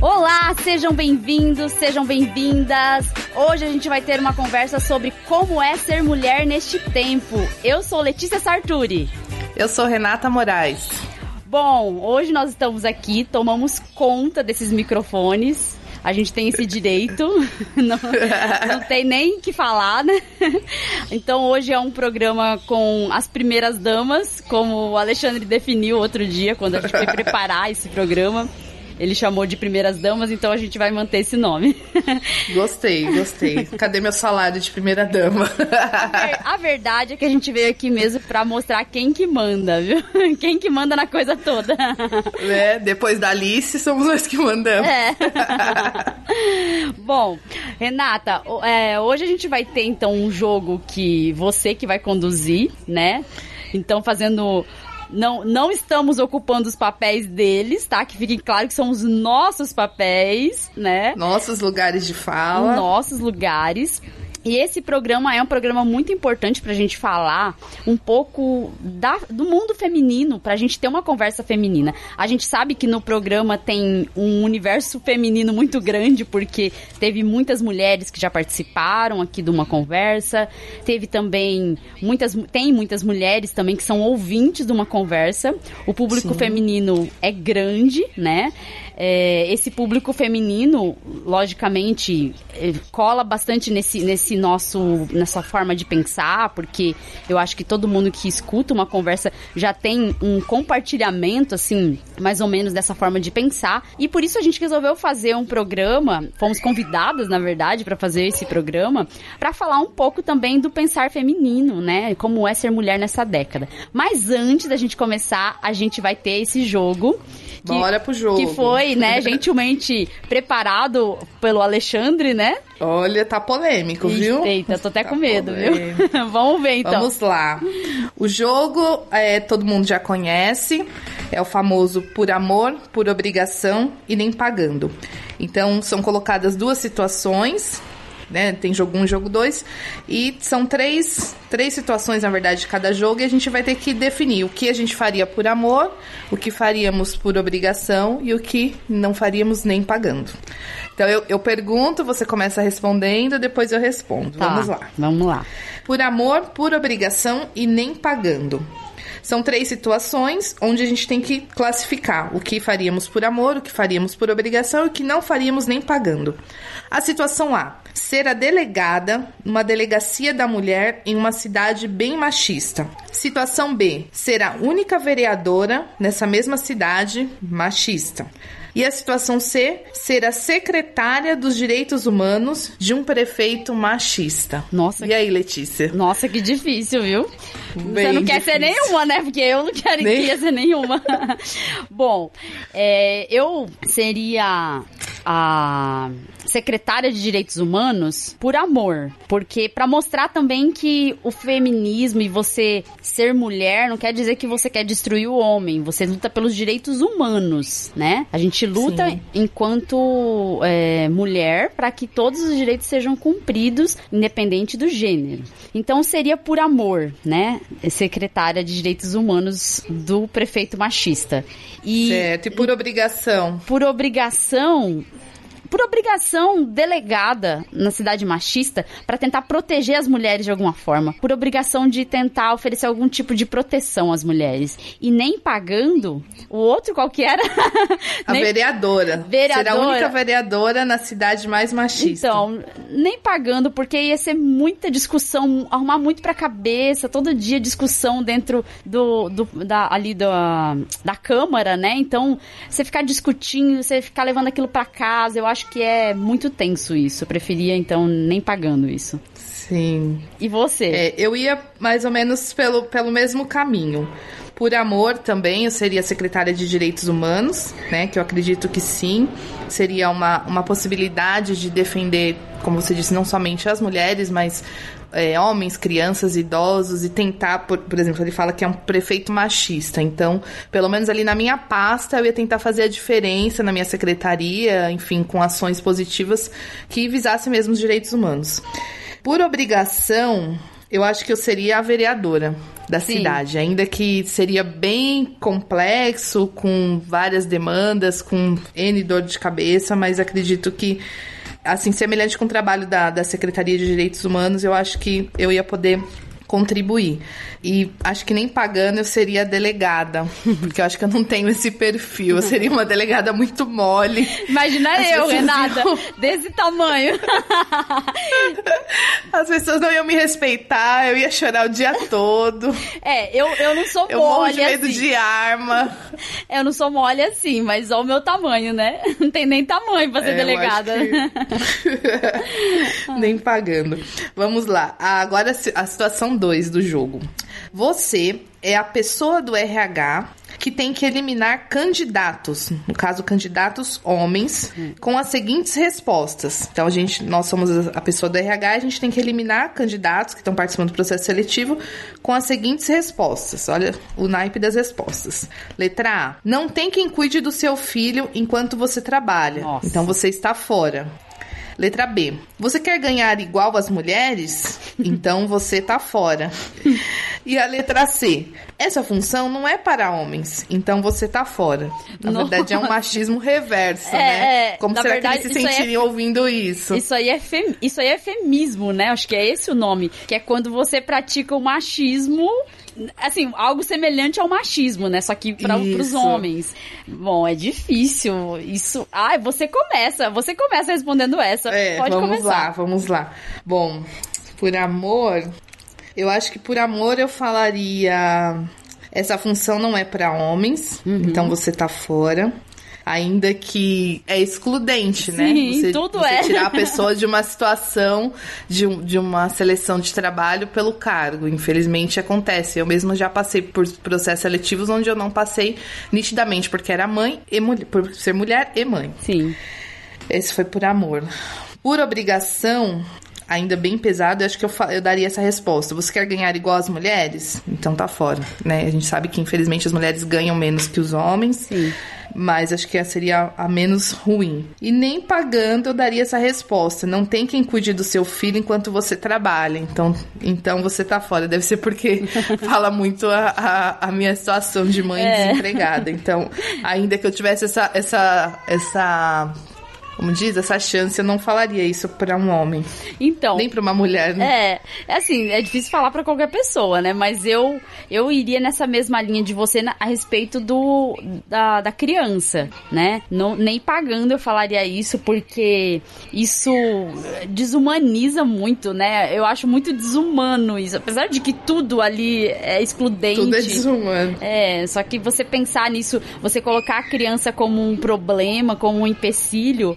Olá, sejam bem-vindos, sejam bem-vindas. Hoje a gente vai ter uma conversa sobre como é ser mulher neste tempo. Eu sou Letícia Sarturi. Eu sou Renata Moraes. Bom, hoje nós estamos aqui, tomamos conta desses microfones. A gente tem esse direito, não, não tem nem que falar, né? Então hoje é um programa com as primeiras damas, como o Alexandre definiu outro dia, quando a gente foi preparar esse programa. Ele chamou de primeiras damas, então a gente vai manter esse nome. Gostei, gostei. Cadê meu salário de primeira dama? A, ver, a verdade é que a gente veio aqui mesmo pra mostrar quem que manda, viu? Quem que manda na coisa toda. É, depois da Alice, somos nós que mandamos. É. Bom, Renata, é, hoje a gente vai ter então um jogo que você que vai conduzir, né? Então, fazendo não, não estamos ocupando os papéis deles, tá? Que fique claro que são os nossos papéis, né? Nossos lugares de fala. Nossos lugares. E esse programa é um programa muito importante para a gente falar um pouco da, do mundo feminino, para a gente ter uma conversa feminina. A gente sabe que no programa tem um universo feminino muito grande, porque teve muitas mulheres que já participaram aqui de uma conversa, teve também muitas, tem muitas mulheres também que são ouvintes de uma conversa. O público Sim. feminino é grande, né? É, esse público feminino, logicamente, é, cola bastante nesse, nesse nosso, nessa forma de pensar, porque eu acho que todo mundo que escuta uma conversa já tem um compartilhamento, assim, mais ou menos dessa forma de pensar. E por isso a gente resolveu fazer um programa, fomos convidadas, na verdade, para fazer esse programa, para falar um pouco também do pensar feminino, né? Como é ser mulher nessa década. Mas antes da gente começar, a gente vai ter esse jogo. Que, Bora pro jogo. Que foi, né, gentilmente preparado pelo Alexandre, né? Olha, tá polêmico, viu? Eita, tô até tá com medo, polêmico. viu? Vamos ver então. Vamos lá. O jogo é, todo mundo já conhece. É o famoso por amor, por obrigação e nem pagando. Então, são colocadas duas situações né? Tem jogo 1 um, e jogo 2. E são três, três situações, na verdade, de cada jogo, e a gente vai ter que definir o que a gente faria por amor, o que faríamos por obrigação e o que não faríamos nem pagando. Então eu, eu pergunto, você começa respondendo, depois eu respondo. Tá, vamos lá. Vamos lá. Por amor, por obrigação e nem pagando. São três situações onde a gente tem que classificar o que faríamos por amor, o que faríamos por obrigação e o que não faríamos nem pagando. A situação A: ser a delegada numa delegacia da mulher em uma cidade bem machista. Situação B: ser a única vereadora nessa mesma cidade machista. E a situação C, ser a secretária dos direitos humanos de um prefeito machista. Nossa. E aí, Letícia? Nossa, que difícil, viu? Bem Você não quer difícil. ser nenhuma, né? Porque eu não quero, Nem... queria ser nenhuma. Bom, é, eu seria a secretária de Direitos Humanos por amor, porque para mostrar também que o feminismo e você ser mulher não quer dizer que você quer destruir o homem, você luta pelos direitos humanos, né? A gente luta Sim. enquanto é, mulher para que todos os direitos sejam cumpridos, independente do gênero. Então seria por amor, né? Secretária de Direitos Humanos do prefeito machista. E, certo, e por obrigação? Por obrigação, por obrigação delegada na cidade machista para tentar proteger as mulheres de alguma forma, por obrigação de tentar oferecer algum tipo de proteção às mulheres. E nem pagando o outro qual que era a nem... vereadora. vereadora será a única vereadora na cidade mais machista. Então nem pagando porque ia ser muita discussão arrumar muito para cabeça todo dia discussão dentro do, do da ali da, da câmara né? Então você ficar discutindo você ficar levando aquilo para casa eu acho acho que é muito tenso isso. Eu preferia, então, nem pagando isso. Sim. E você? É, eu ia mais ou menos pelo, pelo mesmo caminho. Por amor também, eu seria secretária de Direitos Humanos, né? Que eu acredito que sim. Seria uma, uma possibilidade de defender, como você disse, não somente as mulheres, mas é, homens, crianças, idosos e tentar, por, por exemplo, ele fala que é um prefeito machista. Então, pelo menos ali na minha pasta, eu ia tentar fazer a diferença na minha secretaria, enfim, com ações positivas que visassem mesmo os direitos humanos. Por obrigação, Eu acho que eu seria a vereadora da Sim. cidade, ainda que seria bem complexo, com várias demandas, com N dor de cabeça, mas acredito que, assim, semelhante com o trabalho da, da Secretaria de Direitos Humanos, eu acho que eu ia poder contribuir. E acho que nem pagando eu seria delegada, porque eu acho que eu não tenho esse perfil. Eu seria uma delegada muito mole. Imagina As eu, Renata, iam- desse tamanho. As pessoas não iam me respeitar, eu ia chorar o dia todo. É, eu, eu não sou Eu morro mole de medo assim. de arma. Eu não sou mole assim, mas olha o meu tamanho, né? Não tem nem tamanho pra ser É, eu delegada. que- Nem pagando. Vamos lá. Agora a situação 2 do jogo. Você é a pessoa do RH que tem que eliminar candidatos, no caso candidatos homens, com as seguintes respostas. Então a gente, nós somos a pessoa do RH, a gente tem que eliminar candidatos que estão participando do processo seletivo com as seguintes respostas. Olha o naipe das respostas. Letra A: não tem quem cuide do seu filho enquanto você trabalha. Nossa. Então você está fora. Letra B. Você quer ganhar igual às mulheres? Então você tá fora. E a letra C. Essa função não é para homens, então você tá fora. Na Nossa. verdade é um machismo reverso, É, né? é, Como será verdade, que eles se aí é- sentiriam ouvindo isso? Isso aí, é fem... Isso aí é feminismo, né? Acho que é esse o nome. Que é quando você pratica o machismo. Assim, algo semelhante ao machismo, né? Só que para os homens. Bom, é difícil. Isso. Ai, você começa. Você começa respondendo essa. É, Pode vamos começar. lá, vamos lá. Bom, por amor, eu acho que por amor eu falaria. Essa função não é para homens, Uhum. então você tá fora. Ainda que é excludente, né? Sim, Você, tudo você é. tirar a pessoa de uma situação, de, de uma seleção de trabalho pelo cargo. Infelizmente acontece. Eu mesma já passei por processos seletivos onde eu não passei nitidamente, porque era mãe e mulher, por ser mulher e mãe. Sim. Esse foi por amor. Por obrigação, ainda bem pesado, eu acho que eu, eu daria essa resposta. Você quer ganhar igual as mulheres? Então tá fora, né? A gente sabe que infelizmente as mulheres ganham menos que os homens. Sim. Mas acho que essa seria a menos ruim. E nem pagando eu daria essa resposta. Não tem quem cuide do seu filho enquanto você trabalha. Então, então você tá fora. Deve ser porque fala muito a, a, a minha situação de mãe É. desempregada. Então, ainda que eu tivesse essa, essa, essa, como diz, essa chance, eu não falaria isso pra um homem. Então. Nem pra uma mulher, né? É, é assim, é difícil falar pra qualquer pessoa, né? Mas eu eu iria nessa mesma linha de você na- a respeito do da, da criança, né? Não, nem pagando eu falaria isso, porque isso desumaniza muito, né? Eu acho muito desumano isso. Apesar de que tudo ali é excludente. Tudo é desumano. É, só que você pensar nisso, você colocar a criança como um problema, como um empecilho,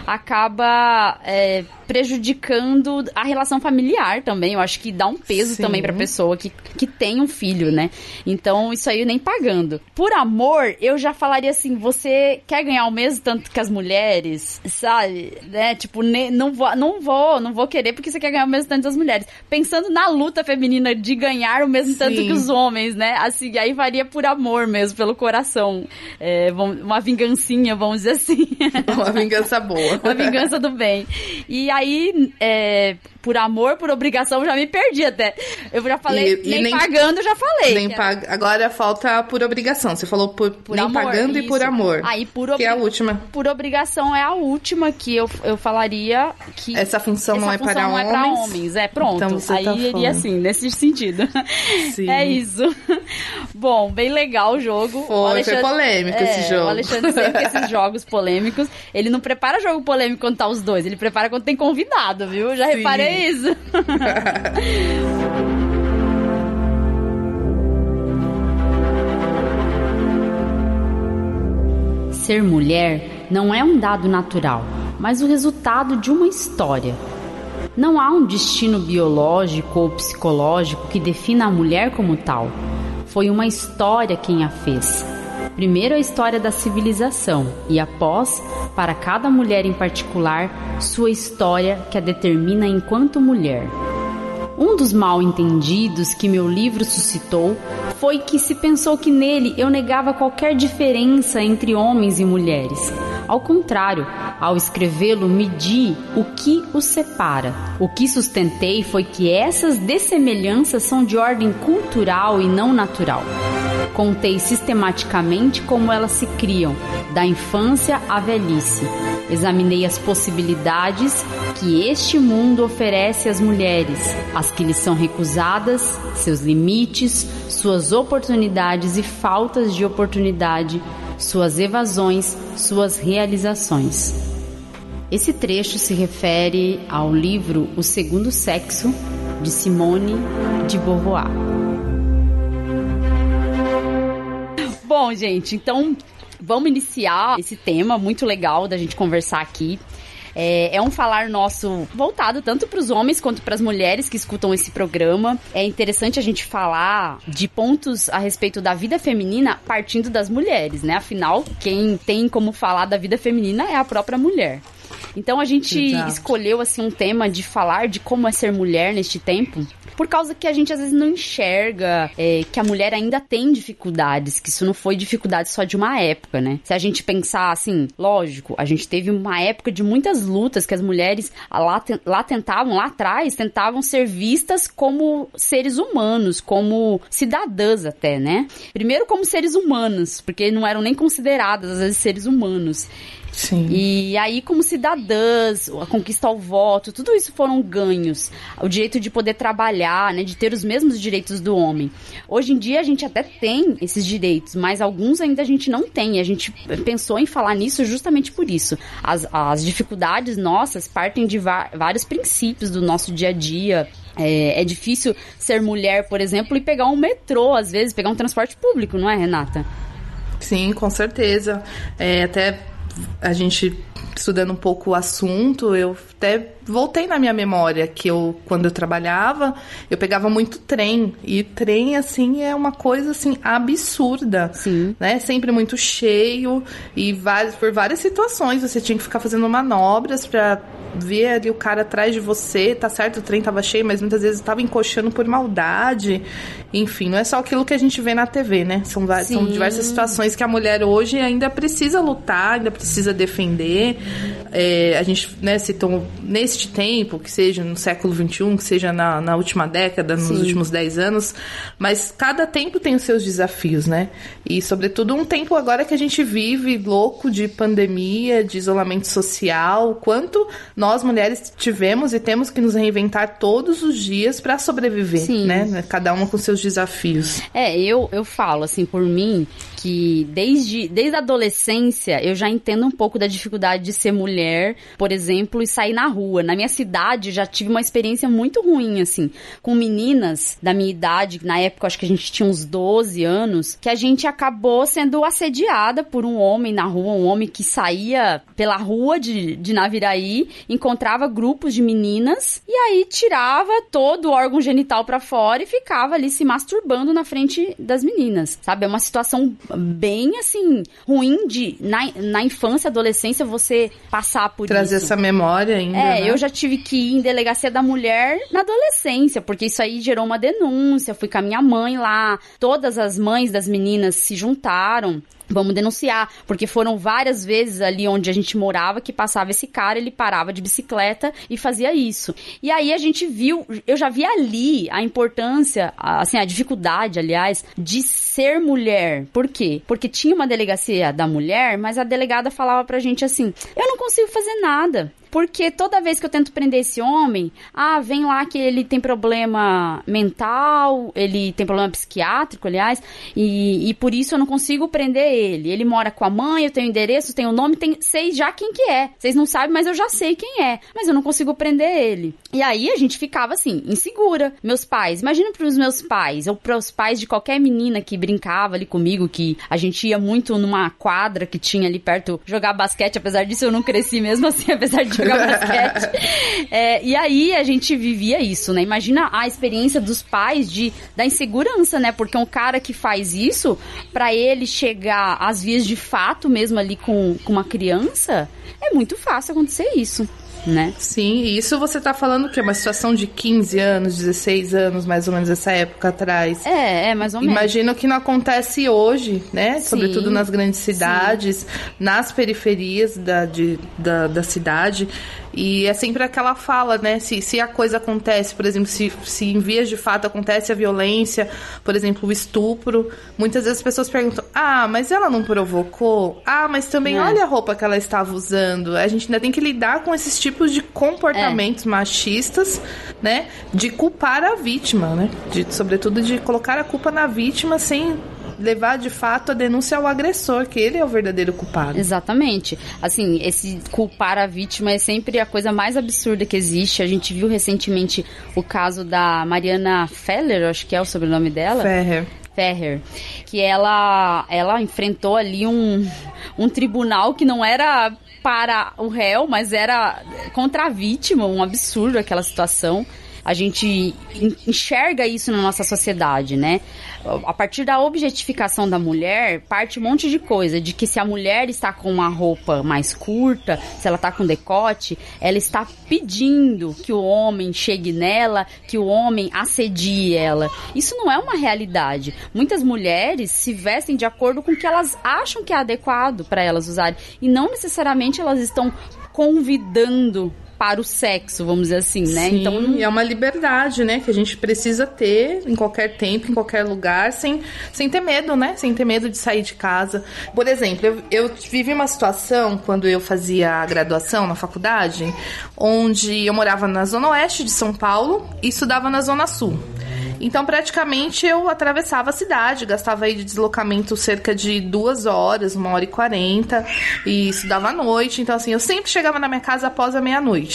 acaba é, prejudicando a relação familiar também. Eu acho que dá um peso Sim. também pra pessoa que, que tem um filho, né? Então, isso aí nem pagando. Por amor, eu já falaria assim: você quer ganhar o mesmo tanto que as mulheres, sabe? Né? Tipo, ne- não vou, não vou, não vou querer porque você quer ganhar o mesmo tanto das mulheres. Pensando na luta feminina de ganhar o mesmo tanto Sim. que os homens, né? Assim, aí faria por amor mesmo, pelo coração. É, uma vingancinha, vamos dizer assim. Uma vingança boa. Uma vingança do bem. E aí, é, por amor, por obrigação, já me perdi até. Eu já falei, E- e nem, nem- pagando, já falei. Nem que pag... Agora falta por obrigação. Você falou por, por nem amor, pagando e por isso. amor. Aí, por, Que obri- é a última. por obrigação é a última que eu, eu falaria que Essa função não essa é função para não é pra homens. homens. É, pronto. Então você Aí tá iria assim, nesse sentido. Sim. É isso. Bom, bem legal o jogo. Foi, O Alexandre- foi polêmico é, esse jogo. O Alexandre sempre esses jogos polêmicos. Ele não prepara jogo polêmico quando tá os dois, ele prepara quando tem convidado, viu? Eu Já Sim. reparei isso. Ser mulher não é um dado natural, mas o resultado de uma história. Não há um destino biológico ou psicológico que defina a mulher como tal. Foi uma história quem a fez. Primeiro a história da civilização e após, para cada mulher em particular, sua história que a determina enquanto mulher. Um dos mal entendidos que meu livro suscitou foi que se pensou que nele eu negava qualquer diferença entre homens e mulheres. Ao contrário, ao escrevê-lo, medi o que os separa. O que sustentei foi que essas dessemelhanças são de ordem cultural e não natural. Contei sistematicamente como elas se criam, da infância à velhice. Examinei as possibilidades que este mundo oferece às mulheres, as que lhes são recusadas, seus limites, suas oportunidades e faltas de oportunidade, suas evasões, suas realizações. Esse trecho se refere ao livro O Segundo Sexo, de Simone de Beauvoir. Bom, gente, então vamos iniciar esse tema muito legal da gente conversar aqui. É, é, um falar nosso voltado tanto para os homens quanto para as mulheres que escutam esse programa. É interessante a gente falar de pontos a respeito da vida feminina partindo das mulheres, né? Afinal, quem tem como falar da vida feminina é a própria mulher. Então a gente Exato. escolheu assim um tema de falar de como é ser mulher neste tempo, por causa que a gente às vezes não enxerga é, que a mulher ainda tem dificuldades, que isso não foi dificuldade só de uma época, né? Se a gente pensar assim, lógico, a gente teve uma época de muitas lutas que as mulheres lá, lá tentavam, lá atrás, tentavam ser vistas como seres humanos, como cidadãs até, né? Primeiro como seres humanos, porque não eram nem consideradas às vezes seres humanos. Sim. E aí, como cidadãs, a conquista ao voto, tudo isso foram ganhos. O direito de poder trabalhar, né, de ter os mesmos direitos do homem. Hoje em dia a gente até tem esses direitos, mas alguns ainda a gente não tem. A gente pensou em falar nisso justamente por isso. As, as dificuldades nossas partem de vários princípios do nosso dia a dia, é, é, difícil ser mulher, por exemplo, e pegar um metrô, às vezes, pegar um transporte público, não é, Renata? Sim, com certeza. É, até a gente estudando um pouco o assunto, eu até voltei na minha memória que eu quando eu trabalhava, eu pegava muito trem e trem assim é uma coisa assim absurda, Sim. né? Sempre muito cheio e várias por várias situações você tinha que ficar fazendo manobras para ver ali o cara atrás de você, tá certo, o trem tava cheio, mas muitas vezes estava encoxando por maldade. Enfim, não é só aquilo que a gente vê na TV, né? São, são diversas situações que a mulher hoje ainda precisa lutar, ainda precisa defender. É, a gente né, citou neste tempo, que seja no século XXI, que seja na, na última década, nos Sim. últimos 10 anos, mas cada tempo tem os seus desafios, né? E, sobretudo, um tempo agora que a gente vive louco de pandemia, de isolamento social, quanto nós mulheres tivemos e temos que nos reinventar todos os dias para sobreviver, Sim. né? Cada uma com seus desafios. É, eu, eu falo assim por mim que desde, desde a adolescência eu já entendo um pouco da dificuldade de ser mulher, por exemplo, e sair na rua. Na minha cidade já tive uma experiência muito ruim, assim, com meninas da minha idade, na época acho que a gente tinha uns 12 anos, que a gente acabou sendo assediada por um homem na rua, um homem que saía pela rua de, de Naviraí, encontrava grupos de meninas e aí tirava todo o órgão genital para fora e ficava ali se masturbando na frente das meninas, sabe? É uma situação bem assim ruim de na, na infância, adolescência você passar por trazer isso. essa memória ainda. É, né? Eu já tive que ir em delegacia da mulher na adolescência, porque isso aí gerou uma denúncia. Fui com a minha mãe lá, todas as mães das meninas se juntaram Vamos denunciar, porque foram várias vezes ali onde a gente morava que passava esse cara, ele parava de bicicleta e fazia isso. E aí a gente viu, eu já vi ali a importância, assim, a dificuldade, aliás, de ser mulher. Por quê? Porque tinha uma delegacia da mulher, mas a delegada falava pra gente assim: eu não consigo fazer nada. Porque toda vez que eu tento prender esse homem, ah, vem lá que ele tem problema mental, ele tem problema psiquiátrico, aliás, e, e por isso eu não consigo prender ele. Ele mora com a mãe, eu tenho endereço, tenho nome, tenho, sei já quem que é. Vocês não sabem, mas eu já sei quem é. Mas eu não consigo prender ele. E aí a gente ficava assim, insegura. Meus pais, imagina para os meus pais, ou para os pais de qualquer menina que brincava ali comigo, que a gente ia muito numa quadra que tinha ali perto jogar basquete, apesar disso eu não cresci mesmo assim, apesar de jogar basquete. É, e aí a gente vivia isso, né? Imagina a experiência dos pais de da insegurança, né? Porque um cara que faz isso, para ele chegar às vias de fato mesmo ali com, com uma criança, é muito fácil acontecer isso. Né? Sim, e isso você tá falando que é uma situação de 15 anos, 16 anos, mais ou menos essa época atrás. É, é mais ou menos. Imagino que não acontece hoje, né? Sim, Sobretudo nas grandes cidades, sim. nas periferias da, de, da, da cidade. E é sempre aquela fala, né? Se, se a coisa acontece, por exemplo, se, se em vias de fato acontece a violência, por exemplo, o estupro, muitas vezes as pessoas perguntam: ah, mas ela não provocou? Ah, mas também é. olha a roupa que ela estava usando. A gente ainda tem que lidar com esses tipos de comportamentos é. machistas, né? De culpar a vítima, né? De, sobretudo de colocar a culpa na vítima sem levar de fato a denúncia ao agressor, que ele é o verdadeiro culpado. Exatamente. Assim, esse culpar a vítima é sempre a coisa mais absurda que existe. A gente viu recentemente o caso da Mariana Feller, acho que é o sobrenome dela. Ferrer. Ferrer, que ela, ela enfrentou ali um, um tribunal que não era para o réu, mas era contra a vítima, um absurdo aquela situação a gente enxerga isso na nossa sociedade, né? A partir da objetificação da mulher, parte um monte de coisa, de que se a mulher está com uma roupa mais curta, se ela está com decote, ela está pedindo que o homem chegue nela, que o homem assedie ela. Isso não é uma realidade. Muitas mulheres se vestem de acordo com o que elas acham que é adequado para elas usarem e não necessariamente elas estão convidando para o sexo, vamos dizer assim, né? Sim, então é uma liberdade, né, que a gente precisa ter em qualquer tempo, em qualquer lugar, sem, sem ter medo, né? Sem ter medo de sair de casa. Por exemplo, eu, eu vivi uma situação quando eu fazia a graduação na faculdade, onde eu morava na zona oeste de São Paulo e estudava na zona sul. Então, praticamente, eu atravessava a cidade, gastava aí de deslocamento cerca de duas horas, uma hora e quarenta, e estudava à noite. Então, assim, eu sempre chegava na minha casa após a meia-noite.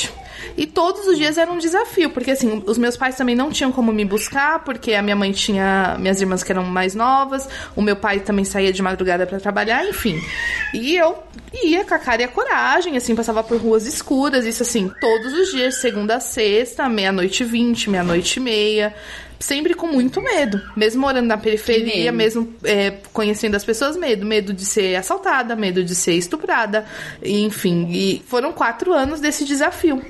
E todos os dias era um desafio, porque assim, os meus pais também não tinham como me buscar, porque a minha mãe tinha minhas irmãs que eram mais novas, o meu pai também saía de madrugada para trabalhar, enfim. E eu ia com a cara e a coragem, assim, passava por ruas escuras, isso assim, todos os dias, segunda a sexta, meia-noite vinte, meia-noite e meia sempre com muito medo. Mesmo morando na periferia, mesmo é, conhecendo as pessoas, medo. Medo de ser assaltada, medo de ser estuprada, enfim. E foram quatro anos desse desafio.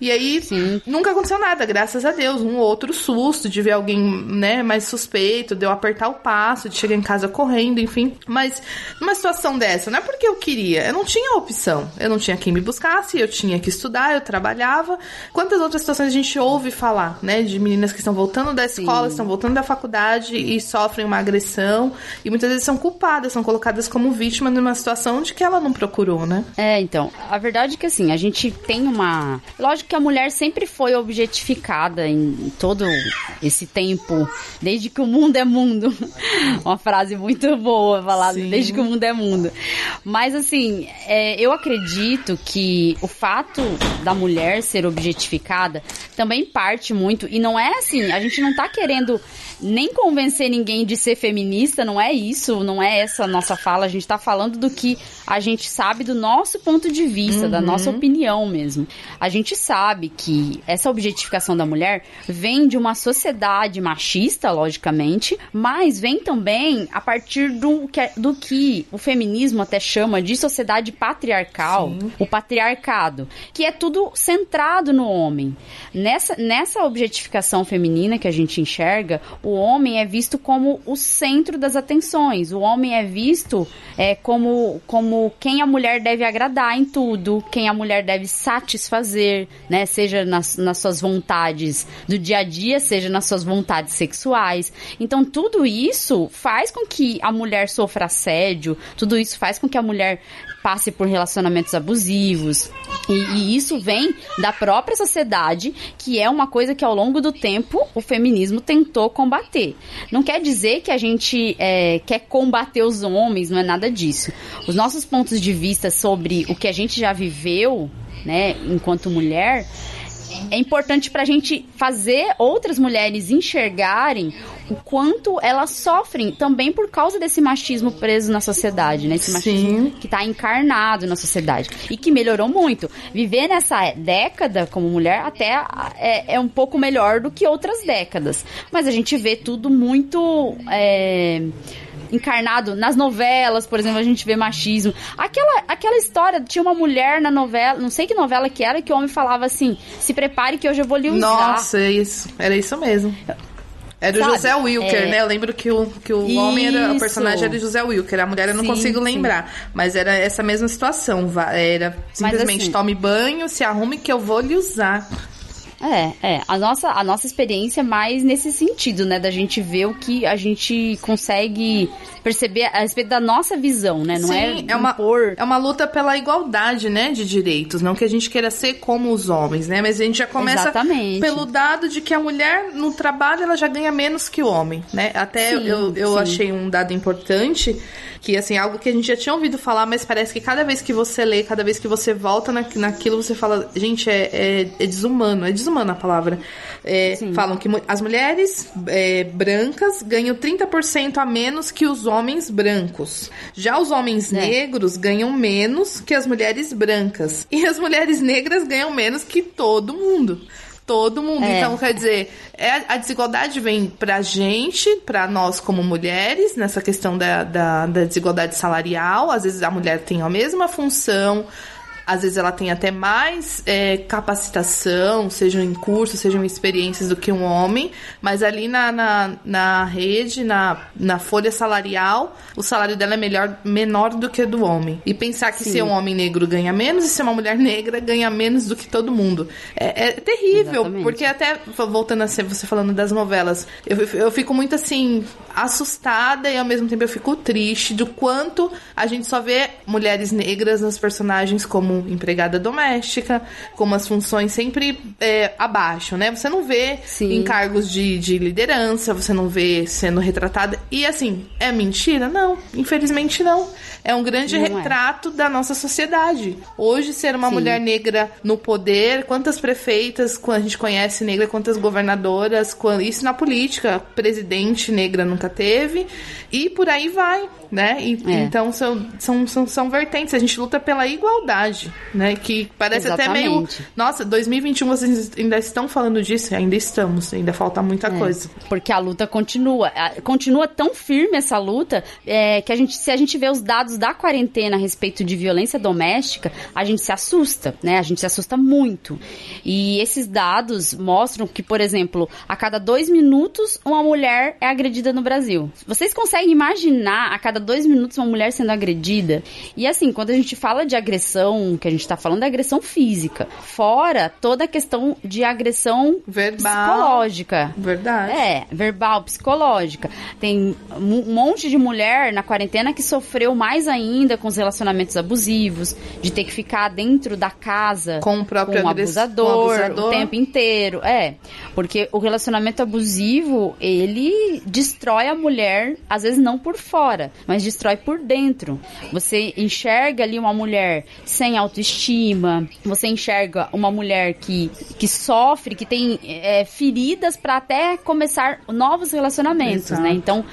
E aí, Sim. nunca aconteceu nada, graças a Deus. Um outro susto de ver alguém, né, mais suspeito, de eu apertar o passo, de chegar em casa correndo, enfim. Mas numa situação dessa, não é porque eu queria, eu não tinha opção. Eu não tinha quem me buscasse, eu tinha que estudar, eu trabalhava. Quantas outras situações a gente ouve falar, né, de meninas que estão voltando da escola, estão voltando da faculdade e sofrem uma agressão e muitas vezes são culpadas, são colocadas como vítima numa situação de que ela não procurou, né? É, então, a verdade é que assim, a gente tem uma, lógico que a mulher sempre foi objetificada em todo esse tempo, desde que o mundo é mundo. uma frase muito boa falada, Sim. desde que o mundo é mundo. Mas assim, é, eu acredito que o fato da mulher ser objetificada também parte muito e não é assim, a gente não tá querendo nem convencer ninguém de ser feminista, não é isso, não é essa a nossa fala. A gente tá falando do que a gente sabe do nosso ponto de vista, uhum. da nossa opinião mesmo. A gente sabe que essa objetificação da mulher vem de uma sociedade machista, logicamente, mas vem também a partir do que, do que o feminismo até chama de sociedade patriarcal, Sim. o patriarcado, que é tudo centrado no homem. Nessa, nessa objetificação feminina que a gente enxerga, o homem é visto como o centro das atenções. O homem é visto é, como, como quem a mulher deve agradar em tudo, quem a mulher deve satisfazer, né? Seja nas, nas suas vontades do dia a dia, seja nas suas vontades sexuais. Então, tudo isso faz com que a mulher sofra assédio, tudo isso faz com que a mulher passe por relacionamentos abusivos. E, e, isso vem da própria sociedade, que é uma coisa que ao longo do tempo o feminismo tentou combater. Não quer dizer que a gente é, quer combater os homens, não é nada disso. Os nossos pontos de vista sobre o que a gente já viveu, né, enquanto mulher, é importante para a gente fazer outras mulheres enxergarem o quanto elas sofrem também por causa desse machismo preso na sociedade, né? Esse machismo Sim. que está encarnado na sociedade e que melhorou muito. Viver nessa década como mulher até é, é um pouco melhor do que outras décadas, mas a gente vê tudo muito é, encarnado nas novelas, por exemplo, a gente vê machismo. Aquela, aquela história, tinha uma mulher na novela, não sei que novela que era, que o homem falava assim: se prepare que hoje eu vou lhe usar. Nossa, é isso. Era isso mesmo. Era o Sabe? José Wilker, É. né? Eu lembro que o, que o homem era. O personagem era o José Wilker. A mulher eu não Sim, consigo sim. lembrar. Mas era essa mesma situação. Era simplesmente assim- tome banho, se arrume que eu vou lhe usar. É, é. A nossa, a nossa experiência é mais nesse sentido, né? Da gente ver o que a gente consegue perceber a respeito da nossa visão, né? Não Sim, é, é uma, impor... é uma luta pela igualdade, né, de direitos. Não que a gente queira ser como os homens, né? Mas a gente já começa Exatamente. pelo dado de que a mulher no trabalho ela já ganha menos que o homem, né? Até Sim, eu, eu sim. achei um dado importante que assim algo que a gente já tinha ouvido falar, mas parece que cada vez que você lê, cada vez que você volta na, naquilo, você fala, gente, é, é, é desumano, é desumana a palavra. É, falam que as mulheres é, brancas ganham 30% a menos que os homens brancos. Já os homens É. negros ganham menos que as mulheres brancas. E as mulheres negras ganham menos que todo mundo. Todo mundo. É. Então, quer dizer, é, a desigualdade vem pra gente, pra nós como mulheres, nessa questão da, da, da desigualdade salarial. Às vezes a mulher tem a mesma função, às vezes ela tem até mais é, capacitação, sejam em cursos, sejam em experiências do que um homem, mas ali na, na, na rede, na, na folha salarial, o salário dela é melhor, menor do que o do homem. E pensar que Sim. ser um homem negro ganha menos e ser uma mulher negra ganha menos do que todo mundo. É, é terrível, Exatamente. porque até, voltando a ser você falando das novelas, eu, eu fico muito assim, assustada e ao mesmo tempo eu fico triste do quanto a gente só vê mulheres negras nas personagens como empregada doméstica, como as funções sempre é, abaixo, né? Você não vê Sim. em cargos de, de liderança, você não vê sendo retratada. E assim, é mentira? Não, infelizmente não. É um grande Não é. retrato da nossa sociedade. Hoje, ser uma Sim. mulher negra no poder, quantas prefeitas a gente conhece negra, quantas governadoras, isso na política, presidente negra nunca teve, e por aí vai, né? E- É. Então são, são, são, são vertentes, a gente luta pela igualdade, né? Que parece até meio. Exatamente. Nossa, 2021 vocês ainda estão falando disso? Ainda estamos, ainda falta muita É, coisa. Porque a luta continua. Continua tão firme essa luta é, que a gente, se a gente vê os dados da quarentena a respeito de violência doméstica, a gente se assusta, né? A gente se assusta muito. E esses dados mostram que, por exemplo, a cada dois minutos uma mulher é agredida no Brasil. Vocês conseguem imaginar a cada dois minutos uma mulher sendo agredida? E assim, quando a gente fala de agressão, que a gente tá falando é agressão física, fora toda a questão de agressão Verbal. psicológica. Verdade. É, verbal, psicológica. Tem um monte de mulher na quarentena que sofreu mais ainda com os relacionamentos abusivos, de ter que ficar dentro da casa Com o próprio com o abusador, com o abusador. o tempo inteiro. É, porque o relacionamento abusivo, ele destrói a mulher, às vezes não por fora, mas destrói por dentro. Você enxerga ali uma mulher sem autoestima, você enxerga uma mulher que, que sofre, que tem é, feridas para até começar novos relacionamentos, Exato. né? Então,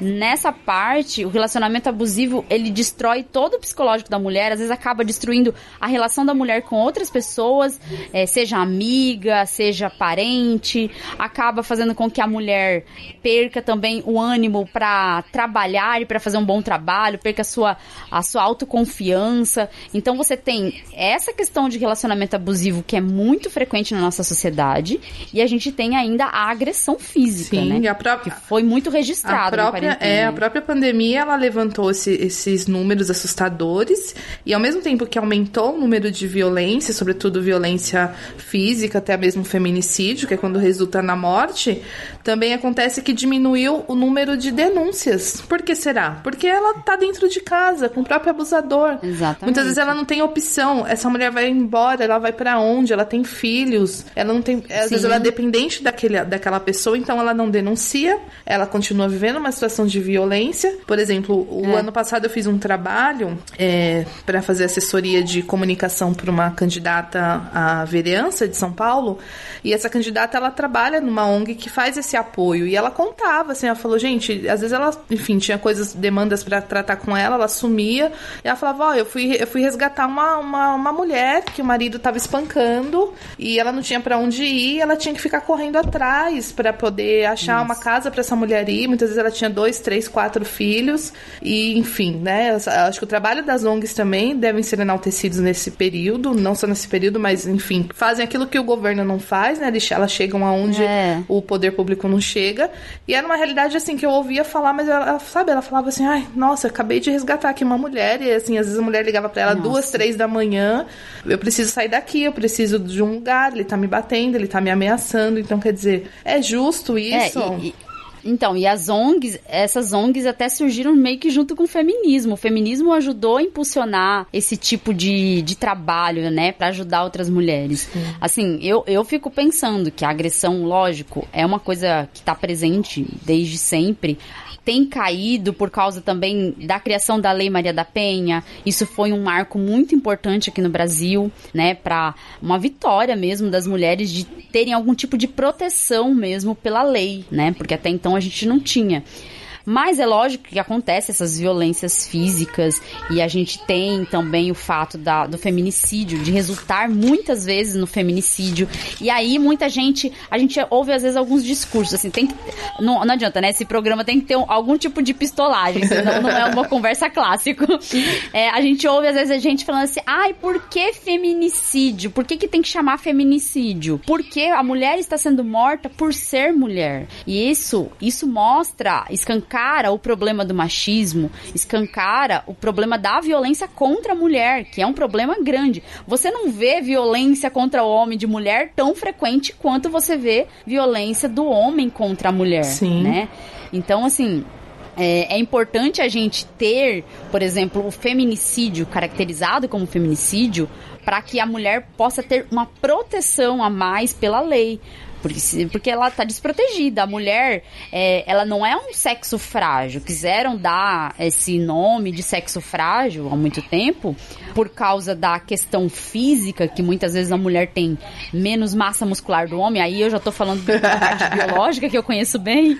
nessa parte, o relacionamento abusivo, ele destrói todo o psicológico da mulher, às vezes acaba destruindo a relação da mulher com outras pessoas, eh, seja amiga, seja parente, acaba fazendo com que a mulher perca também o ânimo para trabalhar e para fazer um bom trabalho, perca a sua, a sua autoconfiança. Então você tem essa questão de relacionamento abusivo que é muito frequente na nossa sociedade, e a gente tem ainda a agressão física, Sim, né? e a própria. Que foi muito registrado. A própria, quarentena. é, a própria pandemia ela levantou esse- esses números assustadores e ao mesmo tempo que aumentou o número de violência, sobretudo violência física, até mesmo feminicídio, que é quando resulta na morte, também acontece que diminuiu o número de denúncias. Por que será? Porque ela tá dentro de casa com o próprio abusador. Exatamente. Muitas vezes ela não tem opção. Essa mulher vai embora, ela vai pra onde? Ela tem filhos. Ela não tem, às vezes Sim. ela é dependente daquele, daquela pessoa, então ela não denuncia, ela continua vivendo uma situação de violência. Por exemplo, o É. ano passado eu fiz um trabalho é, para fazer assessoria de comunicação para uma candidata à vereança de São Paulo, e essa candidata ela trabalha numa ONG que faz esse apoio, e ela contava, assim, ela falou, gente, às vezes ela, enfim, tinha coisas, demandas para tratar com ela, ela sumia, e ela falava, ó, eu fui, eu fui resgatar uma, uma, uma mulher que o marido tava espancando, e ela não tinha para onde ir, ela tinha que ficar correndo atrás para poder achar uma casa para essa mulher ir. Muitas vezes ela tinha dois dois, três, quatro filhos e, enfim, né? Acho que o trabalho das ONGs também devem ser enaltecidos nesse período, não só nesse período, mas, enfim, fazem aquilo que o governo não faz, né? Elas chegam aonde é. o poder público não chega. E era uma realidade, assim, que eu ouvia falar, mas ela, sabe, ela falava assim, ai, nossa, acabei de resgatar aqui uma mulher, e assim, às vezes a mulher ligava para ela nossa. duas, três da manhã, eu preciso sair daqui, eu preciso de um lugar, ele tá me batendo, ele tá me ameaçando, então quer dizer, é justo isso? É, e, e... Então, e as ONGs, essas ONGs até surgiram meio que junto com o feminismo. O feminismo ajudou a impulsionar esse tipo de, de trabalho, né, para ajudar outras mulheres. Sim. Assim, eu, eu fico pensando que a agressão, lógico, é uma coisa que está presente desde sempre tem caído por causa também da criação da Lei Maria da Penha. Isso foi um marco muito importante aqui no Brasil, né, para uma vitória mesmo das mulheres de terem algum tipo de proteção mesmo pela lei, né? Porque até então a gente não tinha. Mas é lógico que acontece essas violências físicas e a gente tem também o fato da, do feminicídio, de resultar muitas vezes no feminicídio. E aí muita gente, a gente ouve às vezes alguns discursos, assim, tem que, não, não adianta, né? Esse programa tem que ter um, algum tipo de pistolagem, senão não é uma conversa clássico. É, a gente ouve às vezes a gente falando assim, ai, por que feminicídio? Por que, que tem que chamar feminicídio? Porque a mulher está sendo morta por ser mulher. E isso, isso mostra, escancara escancara o problema do machismo, escancara o problema da violência contra a mulher, que é um problema grande. Você não vê violência contra o homem de mulher tão frequente quanto você vê violência do homem contra a mulher, Sim. né? Então, assim, é, é, importante a gente ter, por exemplo, o feminicídio caracterizado como feminicídio para que a mulher possa ter uma proteção a mais pela lei. Porque, ela tá desprotegida. A mulher, é, ela não é um sexo frágil. Quiseram dar esse nome de sexo frágil há muito tempo por causa da questão física, que muitas vezes a mulher tem menos massa muscular do homem. Aí eu já tô falando da parte biológica, que eu conheço bem.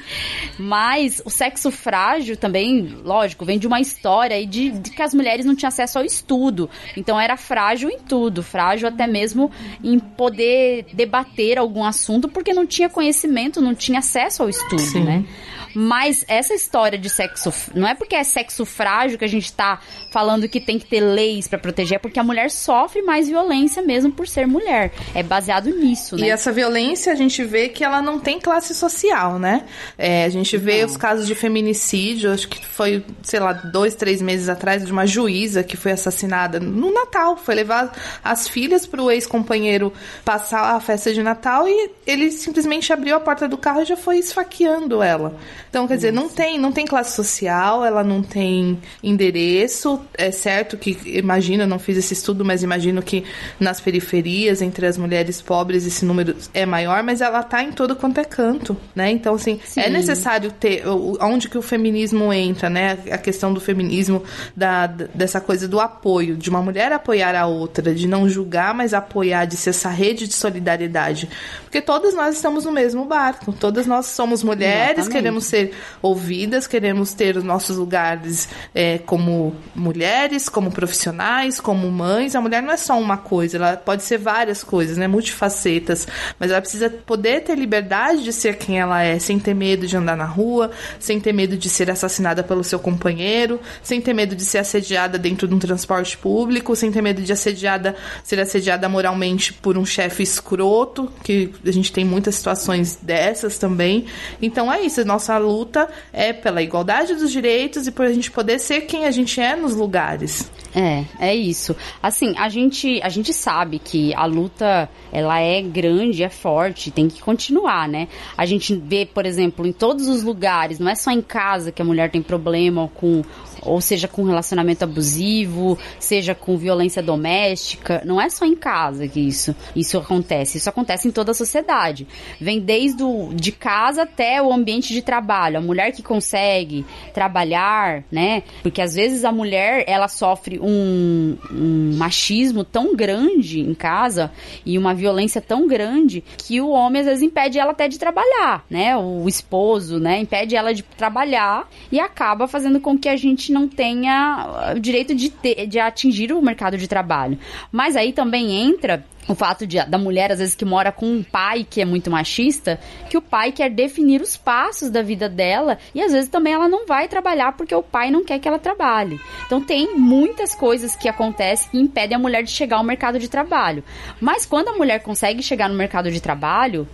Mas o sexo frágil também, lógico, vem de uma história aí de, de que as mulheres não tinham acesso ao estudo. Então era frágil em tudo. Frágil até mesmo em poder debater algum assunto porque não tinha conhecimento, não tinha acesso ao estudo, Sim. né? Mas essa história de sexo. Não é porque é sexo frágil que a gente tá falando que tem que ter leis para proteger, é porque a mulher sofre mais violência mesmo por ser mulher. É baseado nisso, né? E essa violência a gente vê que ela não tem classe social, né? É, a gente vê não. os casos de feminicídio, acho que foi, sei lá, dois, três meses atrás, de uma juíza que foi assassinada no Natal. Foi levar as filhas pro ex-companheiro passar a festa de Natal e ele simplesmente abriu a porta do carro e já foi esfaqueando ela. Então, quer dizer, não tem, não tem classe social, ela não tem endereço. É certo que, imagino, eu não fiz esse estudo, mas imagino que nas periferias, entre as mulheres pobres, esse número é maior, mas ela tá em todo quanto é canto, né? Então, assim, é Sim. é necessário ter onde que o feminismo entra, né? A questão do feminismo, da, dessa coisa do apoio, de uma mulher apoiar a outra, de não julgar, mas apoiar, de ser essa rede de solidariedade. Porque todas nós estamos no mesmo barco, todas nós somos mulheres, Exatamente. queremos ser ser ouvidas, queremos ter os nossos lugares é, como mulheres, como profissionais, como mães. A mulher não é só uma coisa, ela pode ser várias coisas, né? Multifacetas. Mas ela precisa poder ter liberdade de ser quem ela é, sem ter medo de andar na rua, sem ter medo de ser assassinada pelo seu companheiro, sem ter medo de ser assediada dentro de um transporte público, sem ter medo de assediada, ser assediada moralmente por um chefe escroto, que a gente tem muitas situações dessas também. Então é isso, nossa luta é pela igualdade dos direitos e por a gente poder ser quem a gente é nos lugares. É, é isso. Assim, a gente, a gente sabe que a luta ela é grande, é forte, tem que continuar, né? A gente vê, por exemplo, em todos os lugares, não é só em casa que a mulher tem problema com ou seja com relacionamento abusivo, seja com violência doméstica, não é só em casa que isso isso acontece, isso acontece em toda a sociedade. Vem desde o, de casa até o ambiente de trabalho, a mulher que consegue trabalhar, né? Porque às vezes a mulher ela sofre um, um machismo tão grande em casa e uma violência tão grande que o homem às vezes impede ela até de trabalhar, né? O esposo, né, impede ela de trabalhar e acaba fazendo com que a gente realmente não tenha o direito de, ter, de atingir o mercado de trabalho. Mas aí também entra o fato de, da mulher, às vezes, que mora com um pai que é muito machista, que o pai quer definir os passos da vida dela e às vezes também ela não vai trabalhar porque o pai não quer que ela trabalhe. Então tem muitas coisas que acontecem que impedem a mulher de chegar ao mercado de trabalho. Mas quando a mulher consegue chegar no mercado de trabalho,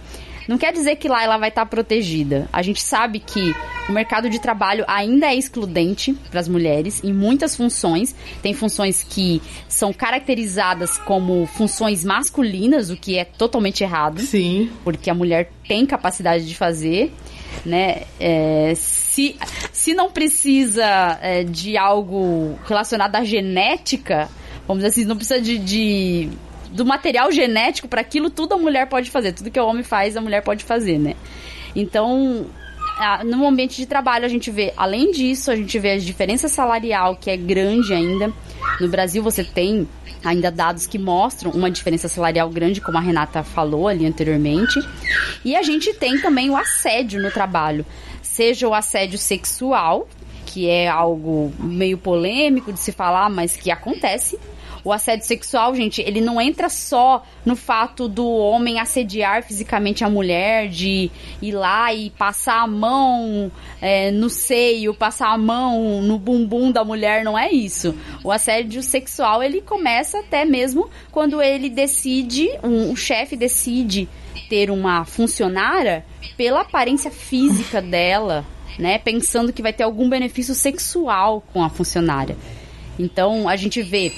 não quer dizer que lá ela vai estar protegida. A gente sabe que o mercado de trabalho ainda é excludente para as mulheres em muitas funções. Tem funções que são caracterizadas como funções masculinas, o que é totalmente errado. Sim. Porque a mulher tem capacidade de fazer, né? É, se, se não precisa é, de algo relacionado à genética, vamos dizer assim, não precisa de, de do material genético para aquilo, tudo a mulher pode fazer. Tudo que o homem faz, a mulher pode fazer, né? Então, no ambiente de trabalho a gente vê, além disso, a gente vê a diferença salarial que é grande ainda. No Brasil você tem ainda dados que mostram uma diferença salarial grande, como a Renata falou ali anteriormente. E a gente tem também o assédio no trabalho, seja o assédio sexual, que é algo meio polêmico de se falar, mas que acontece, o assédio sexual, gente, ele não entra só no fato do homem assediar fisicamente a mulher, de ir lá e passar a mão é, no seio, passar a mão no bumbum da mulher, não é isso. O assédio sexual, ele começa até mesmo quando ele decide, um, um chefe decide ter uma funcionária pela aparência física dela, né? Pensando que vai ter algum benefício sexual com a funcionária. Então, a gente vê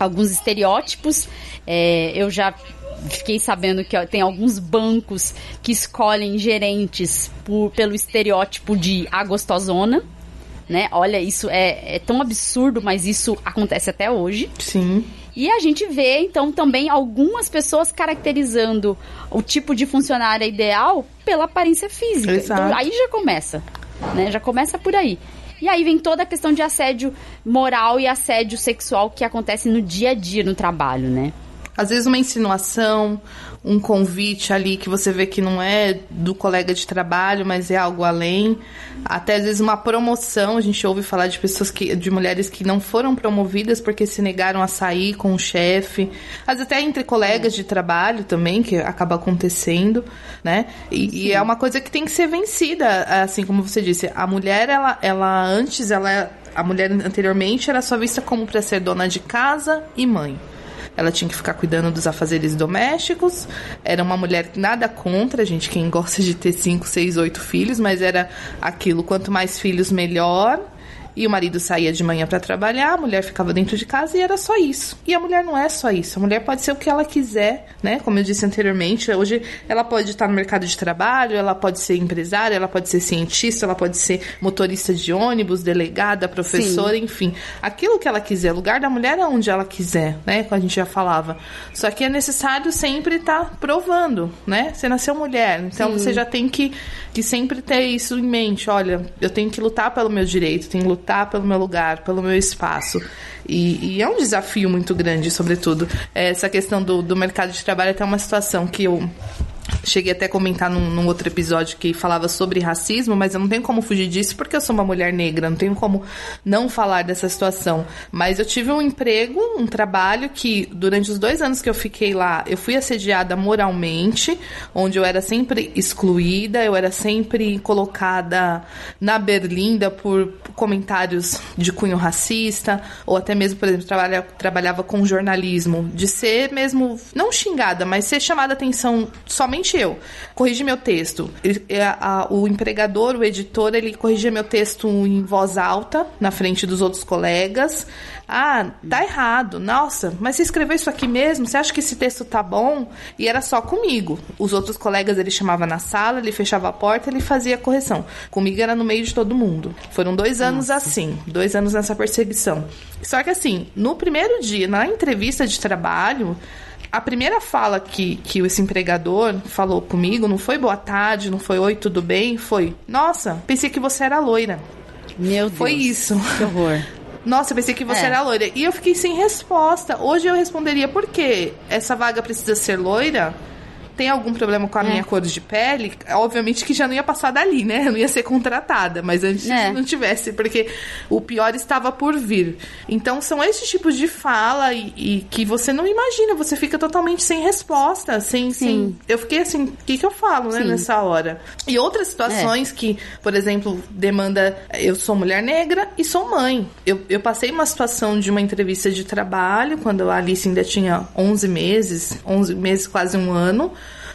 alguns estereótipos. É, eu já fiquei sabendo que ó, tem alguns bancos que escolhem gerentes por, pelo estereótipo de a gostosona. Né? Olha, isso é, é tão absurdo, mas isso acontece até hoje. Sim. E a gente vê, então, também algumas pessoas caracterizando o tipo de funcionária ideal pela aparência física. Exato. Então, aí já começa. Né? Já começa por aí. E aí vem toda a questão de assédio moral e assédio sexual que acontece no dia a dia no trabalho, né? Às vezes uma insinuação, um convite ali que você vê que não é do colega de trabalho, mas é algo além. Até às vezes uma promoção, a gente ouve falar de pessoas que, de mulheres que não foram promovidas porque se negaram a sair com o chefe. Às vezes até entre colegas de trabalho também, que acaba acontecendo, né? E, e, é uma coisa que tem que ser vencida, assim como você disse. A mulher, ela, ela antes, ela, a mulher anteriormente era só vista como para ser dona de casa e mãe ela tinha que ficar cuidando dos afazeres domésticos. Era uma mulher nada contra, gente, quem gosta de ter cinco, seis, oito filhos, mas era aquilo, quanto mais filhos, melhor. E o marido saía de manhã para trabalhar, a mulher ficava dentro de casa e era só isso. E a mulher não é só isso. A mulher pode ser o que ela quiser, né? Como eu disse anteriormente, hoje ela pode estar no mercado de trabalho, ela pode ser empresária, ela pode ser cientista, ela pode ser motorista de ônibus, delegada, professora, Sim. enfim. Aquilo que ela quiser, o lugar da mulher é onde ela quiser, né? Como a gente já falava. Só que é necessário sempre estar tá provando, né? Você nasceu mulher, então Sim. você já tem que, que sempre ter isso em mente. Olha, eu tenho que lutar pelo meu direito, tenho que lutar pelo meu lugar, pelo meu espaço. E, e é um desafio muito grande, sobretudo. Essa questão do, do mercado de trabalho é até uma situação que eu Cheguei até a comentar num, num, outro episódio que falava sobre racismo, mas eu não tenho como fugir disso porque eu sou uma mulher negra, não tenho como não falar dessa situação. Mas eu tive um emprego, um trabalho que durante os dois anos que eu fiquei lá, eu fui assediada moralmente, onde eu era sempre excluída, eu era sempre colocada na berlinda por comentários de cunho racista, ou até mesmo, por exemplo, trabalha, trabalhava com jornalismo, de ser mesmo, não xingada, mas ser chamada atenção somente somente eu. Corrigi meu texto. É, o empregador, o editor, ele corrigia meu texto em voz alta, na frente dos outros colegas. Ah, tá errado. Nossa, mas você escreveu isso aqui mesmo? Você acha que esse texto tá bom? E era só comigo. Os outros colegas ele chamava na sala, ele fechava a porta, ele fazia a correção. Comigo era no meio de todo mundo. Foram dois anos Nossa. assim, dois anos nessa perseguição. Só que assim, no primeiro dia, na entrevista de trabalho, a primeira fala que, que esse empregador falou comigo não foi boa tarde, não foi oi, tudo bem, foi nossa, pensei que você era loira. Meu Deus. Foi isso. Que horror. Nossa, eu pensei que você é. era loira. E eu fiquei sem resposta. Hoje eu responderia por quê? Essa vaga precisa ser loira? Tem algum problema com a É. minha cor de pele, obviamente que já não ia passar dali, né? Eu não ia ser contratada, mas antes É. não tivesse, porque o pior estava por vir. Então são esses tipos de fala e, e que você não imagina, você fica totalmente sem resposta, sem, sem... Eu fiquei assim, o que que eu falo, né, Sim. nessa hora? E outras situações que, por exemplo, demanda... Eu sou mulher negra e sou mãe. Eu, eu passei uma situação de uma entrevista de trabalho, quando a Alice ainda tinha 11 meses, 11 meses, quase um ano,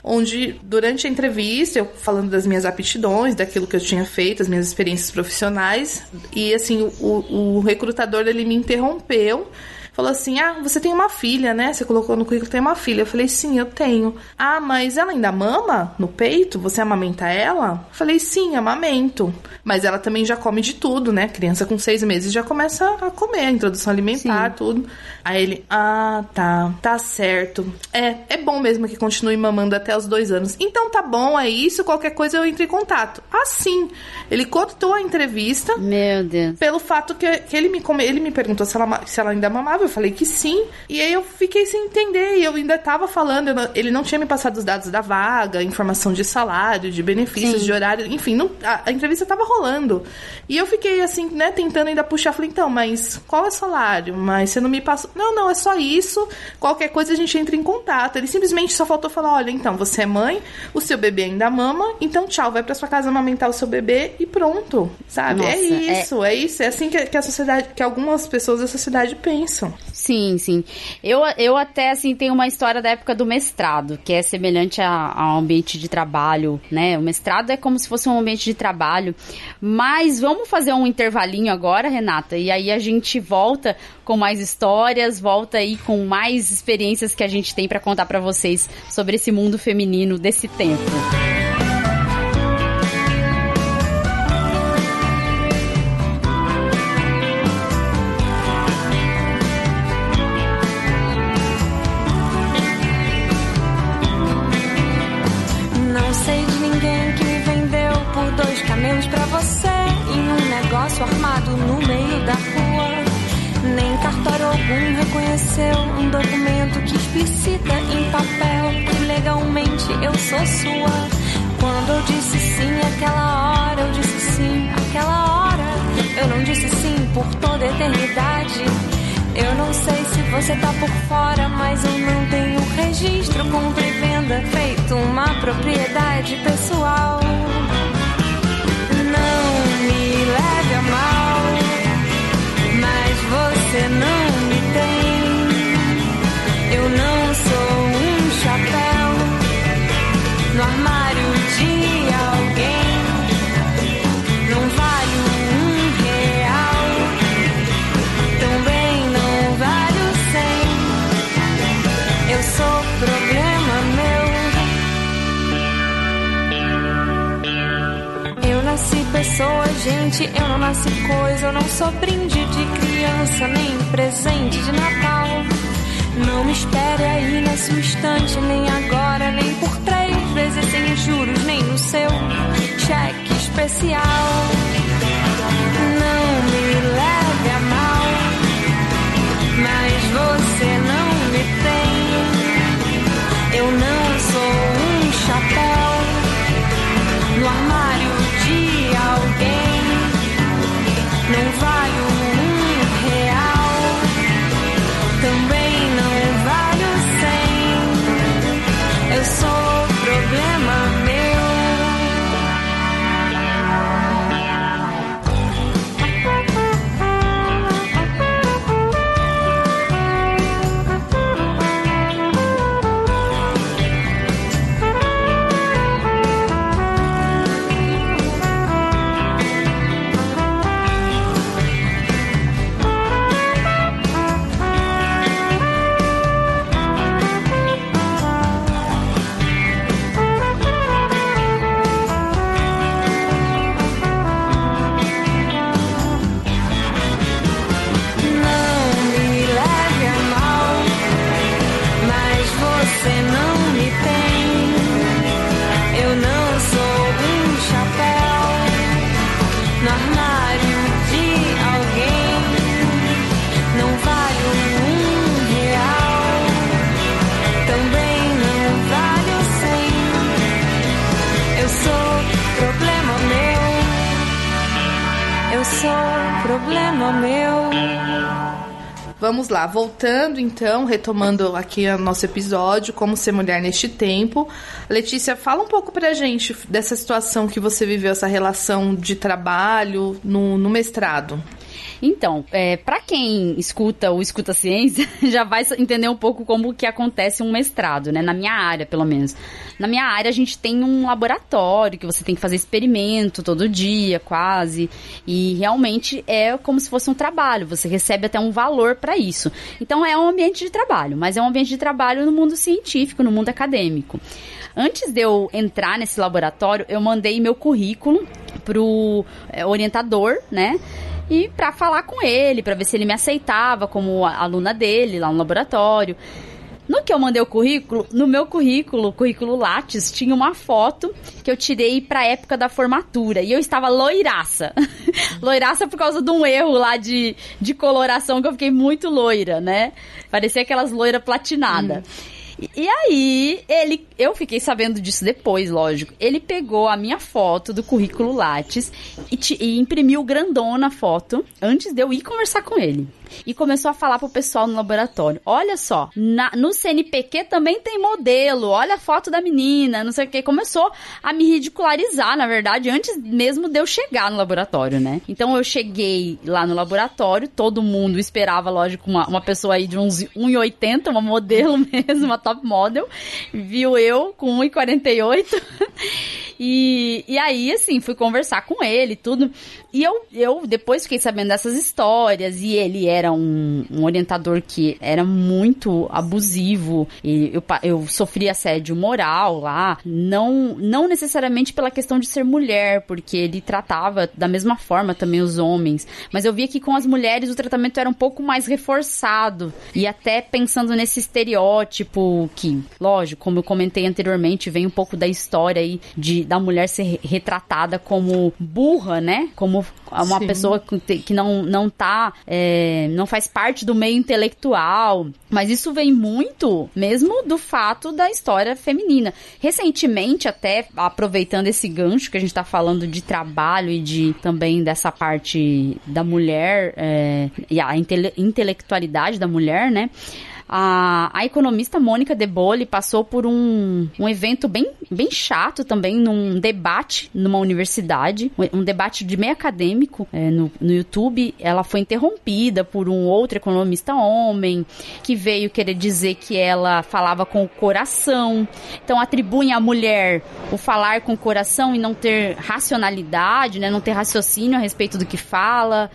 onde durante a entrevista, eu falando das minhas aptidões, daquilo que eu tinha feito, as minhas experiências profissionais, e assim, o, o recrutador ele me interrompeu falou assim: Ah, você tem uma filha, né? Você colocou no currículo que tem uma filha. Eu falei: Sim, eu tenho. Ah, mas ela ainda mama no peito? Você amamenta ela? Eu falei: Sim, amamento. Mas ela também já come de tudo, né? Criança com seis meses já começa a comer, a introdução alimentar, Sim. tudo. Aí ele: Ah, tá, tá certo. É, é bom mesmo que continue mamando até os dois anos. Então tá bom, é isso. Qualquer coisa eu entro em contato. Assim, ele cortou a entrevista Meu Deus. pelo fato que, que ele, me come, ele me perguntou se ela, se ela ainda mamava, eu falei que sim. E aí eu fiquei sem entender. E eu ainda tava falando, não- ele não tinha me passado os dados da vaga, informação de salário, de benefícios, Sim. de horário, enfim, não- a, a entrevista tava rolando. E eu fiquei assim, né, tentando ainda puxar. Falei, então, mas qual é o salário? Mas você não me passou. Não, não, é só isso. Qualquer coisa a gente entra em contato. Ele simplesmente só faltou falar: olha, então, você é mãe, o seu bebê ainda mama, então tchau, vai pra sua casa amamentar o seu bebê e pronto. Sabe? Nossa, é é- isso, é isso. É assim que, que a sociedade, que algumas pessoas da sociedade pensam. Sim, sim. Eu, eu até, assim, tenho uma história da época do mestrado, que é semelhante ao ambiente de trabalho, né? O mestrado é como se fosse um ambiente de trabalho. Mas vamos fazer um intervalinho agora, Renata, e aí a gente volta com mais histórias, volta aí com mais experiências que a gente tem pra contar pra vocês sobre esse mundo feminino desse tempo. Não por fora, mas eu não tenho registro, compra e venda, feito uma propriedade pessoal. Nasci pessoa, gente. Eu não nasci coisa. Eu não sou brinde de criança, nem presente de Natal. Não me espere aí nesse instante, nem agora, nem por três vezes sem juros, nem no seu cheque especial. Não me leve a mal, mas você não me tem. Eu não sou um chapéu no armário voltando então, retomando aqui o nosso episódio, como ser mulher neste tempo. Letícia, fala um pouco pra gente dessa situação que você viveu, essa relação de trabalho no, no mestrado. Então, é, para quem escuta ou escuta ciência, já vai entender um pouco como que acontece um mestrado, né? Na minha área, pelo menos. Na minha área, a gente tem um laboratório que você tem que fazer experimento todo dia, quase. E realmente é como se fosse um trabalho. Você recebe até um valor para isso. Então, é um ambiente de trabalho, mas é um ambiente de trabalho no mundo científico, no mundo acadêmico. Antes de eu entrar nesse laboratório, eu mandei meu currículo pro é, orientador, né? E para falar com ele, para ver se ele me aceitava como aluna dele lá no laboratório. No que eu mandei o currículo, no meu currículo, currículo Lattes, tinha uma foto que eu tirei pra época da formatura. E eu estava loiraça. loiraça por causa de um erro lá de, de coloração que eu fiquei muito loira, né? Parecia aquelas loira platinada. Hum. E aí, ele, eu fiquei sabendo disso depois, lógico. Ele pegou a minha foto do currículo Lattes e, te, e imprimiu grandona a foto antes de eu ir conversar com ele e começou a falar pro pessoal no laboratório: olha só, na, no CNPq também tem modelo, olha a foto da menina, não sei o que. Começou a me ridicularizar, na verdade, antes mesmo de eu chegar no laboratório, né? Então eu cheguei lá no laboratório, todo mundo esperava, lógico, uma, uma pessoa aí de uns 1,80, uma modelo mesmo, uma top model, viu eu com 1,48. E, e aí, assim, fui conversar com ele tudo. E eu, eu depois fiquei sabendo dessas histórias. E ele era um, um orientador que era muito abusivo. E eu, eu sofri assédio moral lá. Não, não necessariamente pela questão de ser mulher, porque ele tratava da mesma forma também os homens. Mas eu via que com as mulheres o tratamento era um pouco mais reforçado. E até pensando nesse estereótipo que, lógico, como eu comentei anteriormente, vem um pouco da história aí de da mulher ser retratada como burra, né? Como uma Sim. pessoa que não, não tá, é, não faz parte do meio intelectual. Mas isso vem muito mesmo do fato da história feminina. Recentemente, até aproveitando esse gancho que a gente tá falando de trabalho e de também dessa parte da mulher é, e a intele intelectualidade da mulher, né? A, a economista Mônica De passou por um, um evento bem, bem chato também, num debate numa universidade, um, debate de meio acadêmico é, no, no YouTube. Ela foi interrompida por um outro economista homem que veio querer dizer que ela falava com o coração. Então atribuem à mulher o falar com o coração e não ter racionalidade, né, não ter raciocínio a respeito do que fala.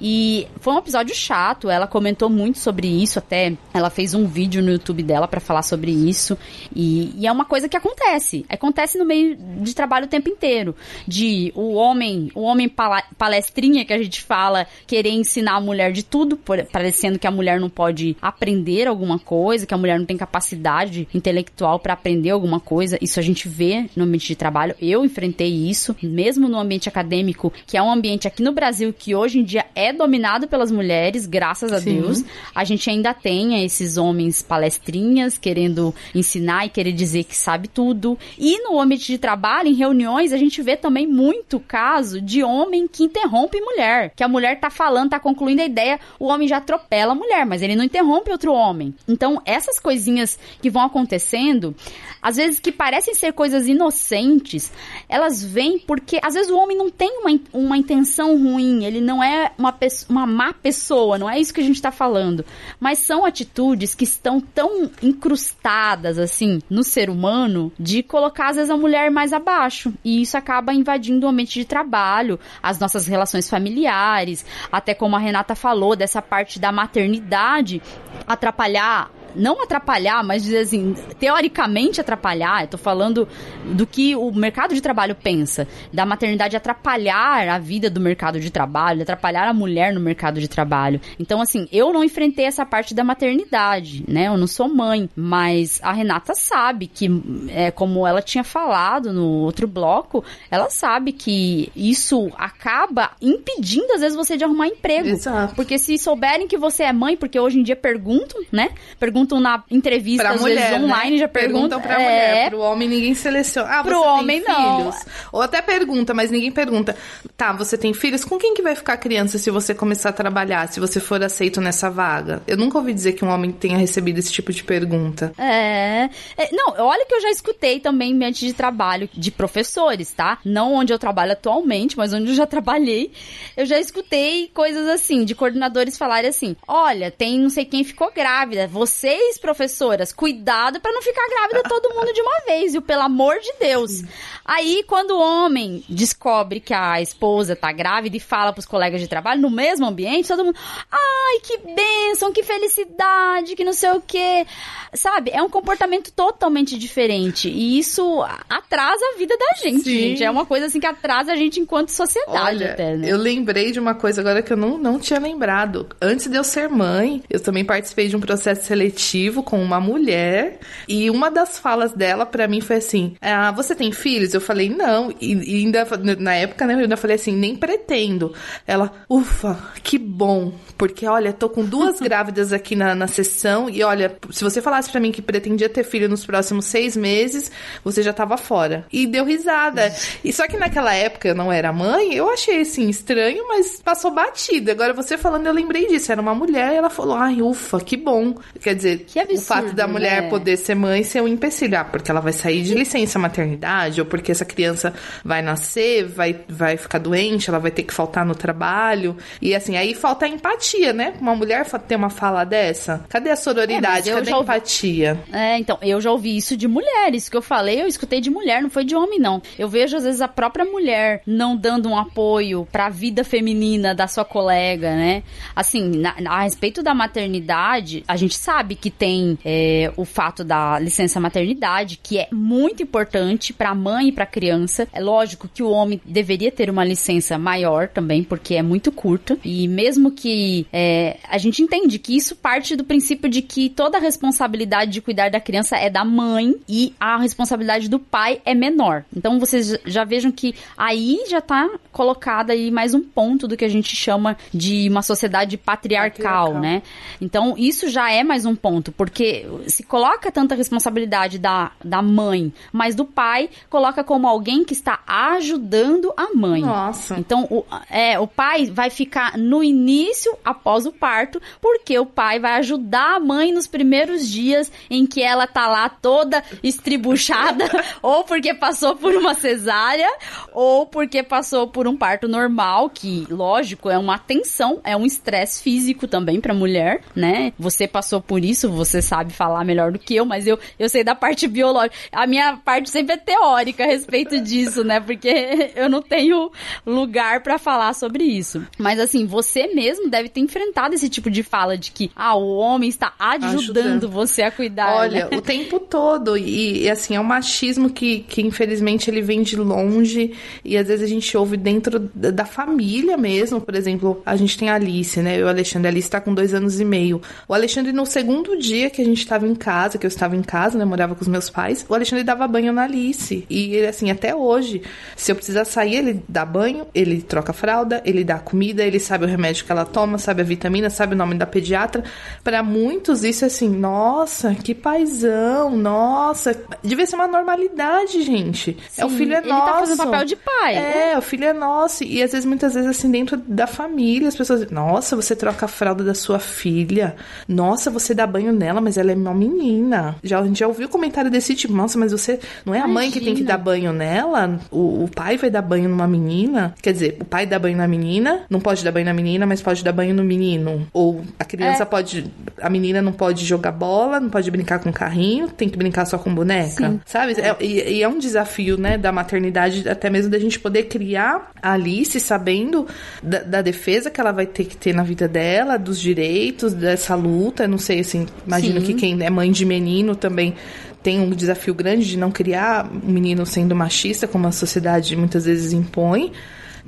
E foi um episódio chato. Ela comentou muito sobre isso, até ela fez um vídeo no YouTube dela para falar sobre isso. E, e, é uma coisa que acontece. Acontece no meio de trabalho o tempo inteiro. De o homem, o homem palestrinha que a gente fala, querer ensinar a mulher de tudo, parecendo que a mulher não pode aprender alguma coisa, que a mulher não tem capacidade intelectual para aprender alguma coisa. Isso a gente vê no ambiente de trabalho. Eu enfrentei isso, mesmo no ambiente acadêmico, que é um ambiente aqui no Brasil que hoje em dia é dominado pelas mulheres, graças a Sim. Deus. A gente ainda tem esses esses homens palestrinhas querendo ensinar e querer dizer que sabe tudo. E no ambiente de trabalho, em reuniões, a gente vê também muito caso de homem que interrompe mulher. Que a mulher tá falando, tá concluindo a ideia, o homem já atropela a mulher, mas ele não interrompe outro homem. Então, essas coisinhas que vão acontecendo, às vezes que parecem ser coisas inocentes, elas vêm porque às vezes o homem não tem uma, uma intenção ruim, ele não é uma, uma má pessoa, não é isso que a gente tá falando. Mas são atitudes atitudes que estão tão incrustadas, assim, no ser humano, de colocar, às vezes, a mulher mais abaixo. E isso acaba invadindo o ambiente de trabalho, as nossas relações familiares, até como a Renata falou, dessa parte da maternidade atrapalhar não atrapalhar, mas dizer assim, teoricamente atrapalhar, eu tô falando do que o mercado de trabalho pensa, da maternidade atrapalhar a vida do mercado de trabalho, atrapalhar a mulher no mercado de trabalho. Então, assim, eu não enfrentei essa parte da maternidade, né? Eu não sou mãe, mas a Renata sabe que, é, como ela tinha falado no outro bloco, ela sabe que isso acaba impedindo, às vezes, você de arrumar emprego. Exato. Porque se souberem que você é mãe, porque hoje em dia perguntam, né? Perguntam perguntam na entrevista, Pra às mulher, vezes online, né? já perguntam. pra é, mulher. Pro homem ninguém seleciona. Ah, Pro você homem, tem não. filhos? Ou até pergunta, mas ninguém pergunta. Tá, você tem filhos? Com quem que vai ficar a criança se você começar a trabalhar, se você for aceito nessa vaga? Eu nunca ouvi dizer que um homem tenha recebido esse tipo de pergunta. É, é, Não, olha que eu já escutei também em ambiente de trabalho de professores, tá? Não onde eu trabalho atualmente, mas onde eu já trabalhei. Eu já escutei coisas assim, de coordenadores falarem assim: olha, tem não sei quem ficou grávida. Vocês, professoras, cuidado pra não ficar grávida todo mundo de uma vez, viu? Pelo amor de Deus. Aí, quando o homem descobre que a esposa tá grávida e fala pros colegas de trabalho, no mesmo ambiente, todo mundo. Ai, que bênção, que felicidade, que não sei o quê. Sabe? É um comportamento totalmente diferente. E isso atrasa a vida da gente, Sim. gente. É uma coisa assim que atrasa a gente enquanto sociedade Olha, até, né? eu lembrei de uma coisa agora que eu não, não tinha lembrado. Antes de eu ser mãe, eu também participei de um processo seletivo com uma mulher e uma das falas dela pra mim foi assim: ah, você tem filhos? Eu falei, não. E, e ainda na época, né, eu ainda falei assim, nem pretendo. Ela, ufa, que bom. Porque, olha, tô com duas grávidas aqui na, na sessão e olha, se você falasse pra mim que pretendia ter filho nos próximos seis meses, você já tava fora. E deu risada. E só que naquela época eu não era mãe, eu achei assim estranho, mas passou batido. Agora você falando, eu lembrei disso. Era uma mulher e ela falou: ai, ufa, que bom. Quer dizer, Que absurdo, o fato da mulher né? poder ser mãe ser um empecilho. Ah, porque ela vai sair de licença maternidade, ou porque essa criança vai nascer, vai, vai ficar doente, ela vai ter que faltar no trabalho. E assim, aí falta a empatia, né? Uma mulher ter uma fala dessa. Cadê a sororidade? É, Cadê a ouvi- empatia? É, então, eu já ouvi isso de mulheres. Isso que eu falei, eu escutei de mulher, não foi de homem, não. Eu vejo, às vezes, a própria mulher não dando um apoio pra vida feminina da sua colega, né? Assim, na- a respeito da maternidade, a gente sabe que tem é, o fato da licença maternidade, que é muito importante pra mãe e pra criança. É lógico que o homem deveria ter uma licença maior também, porque é muito curta. E mesmo que é, a gente entende que isso parte do princípio de que toda a responsabilidade de cuidar da criança é da mãe e a responsabilidade do pai é menor. Então vocês já vejam que aí já tá colocado aí mais um ponto do que a gente chama de uma sociedade patriarcal, Patriarcal. né? Então isso já é mais um ponto, porque se coloca tanta responsabilidade da, da mãe, mas do pai coloca como alguém que está ajudando a mãe. Nossa. Então, o, é, o pai vai ficar no início, após o parto, porque o pai vai ajudar a mãe nos primeiros dias em que ela tá lá toda estribuchada, ou porque passou por uma cesárea, ou porque passou por um parto normal, que, lógico, é uma tensão, é um estresse físico também pra mulher, né? Você passou por isso, você sabe falar melhor do que eu, mas eu, eu sei da parte biológica. A minha parte sempre é teórica a respeito disso, né? Porque eu não tenho lugar pra falar sobre isso. Mas assim, você mesmo deve ter enfrentado esse tipo de fala de que, ah, o homem está ajudando, Ajudando. você a cuidar. Olha, né? o tempo todo. E, e, assim, é um machismo que, que infelizmente ele vem de longe. E às vezes a gente ouve dentro da, da família mesmo. Por exemplo, a gente tem a Alice, né? Eu e o Alexandre. A Alice tá com dois anos e meio. O Alexandre, no segundo dia que a gente tava em casa, que eu estava em casa, né? Morava com os meus pais, o Alexandre dava banho na Alice. E ele, assim, até hoje, se eu precisar sair, ele dá banho, ele troca a fralda, ele dá comida, ele sabe o remédio que ela toma, sabe a vitamina, sabe o nome da pediatra. Pra muitos, isso é assim, nossa, que paizão, nossa. Devia ser uma normalidade, gente. é o Sim, filho é ele nosso. tá fazendo papel de pai. né? É, o filho é nosso. E às vezes, muitas vezes, assim, dentro da família, as pessoas dizem, nossa, você troca a fralda da sua filha. Nossa, você dá banho nela, mas ela é uma menina. Já, a gente já ouviu comentário desse tipo, nossa, mas você não é a mãe que tem que Imagina. dar banho nela? O, o pai vai dar banho numa menina? Quer dizer, o pai dá banho na menina, não pode dar banho na menina, mas pode dar banho no menino. Ou a criança É. pode. A menina não pode jogar bola, não pode brincar com carrinho, tem que brincar só com boneca. Sim. Sabe? É- e, e é um desafio, né, da maternidade, até mesmo da gente poder criar a Alice sabendo da, da defesa que ela vai ter que ter na vida dela, dos direitos, dessa luta. Não sei, assim, imagino Sim. que quem é mãe de menino também tem um desafio grande de não criar um menino sendo machista, como a sociedade muitas vezes impõe.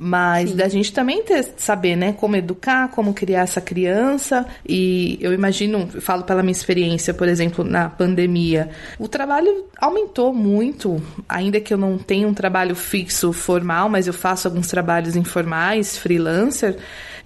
Mas da gente também ter, saber, né, como educar, como criar essa criança. E eu imagino, eu falo pela minha experiência, por exemplo, na pandemia, o trabalho aumentou muito, ainda que eu não tenha um trabalho fixo formal, mas eu faço alguns trabalhos informais, freelancer.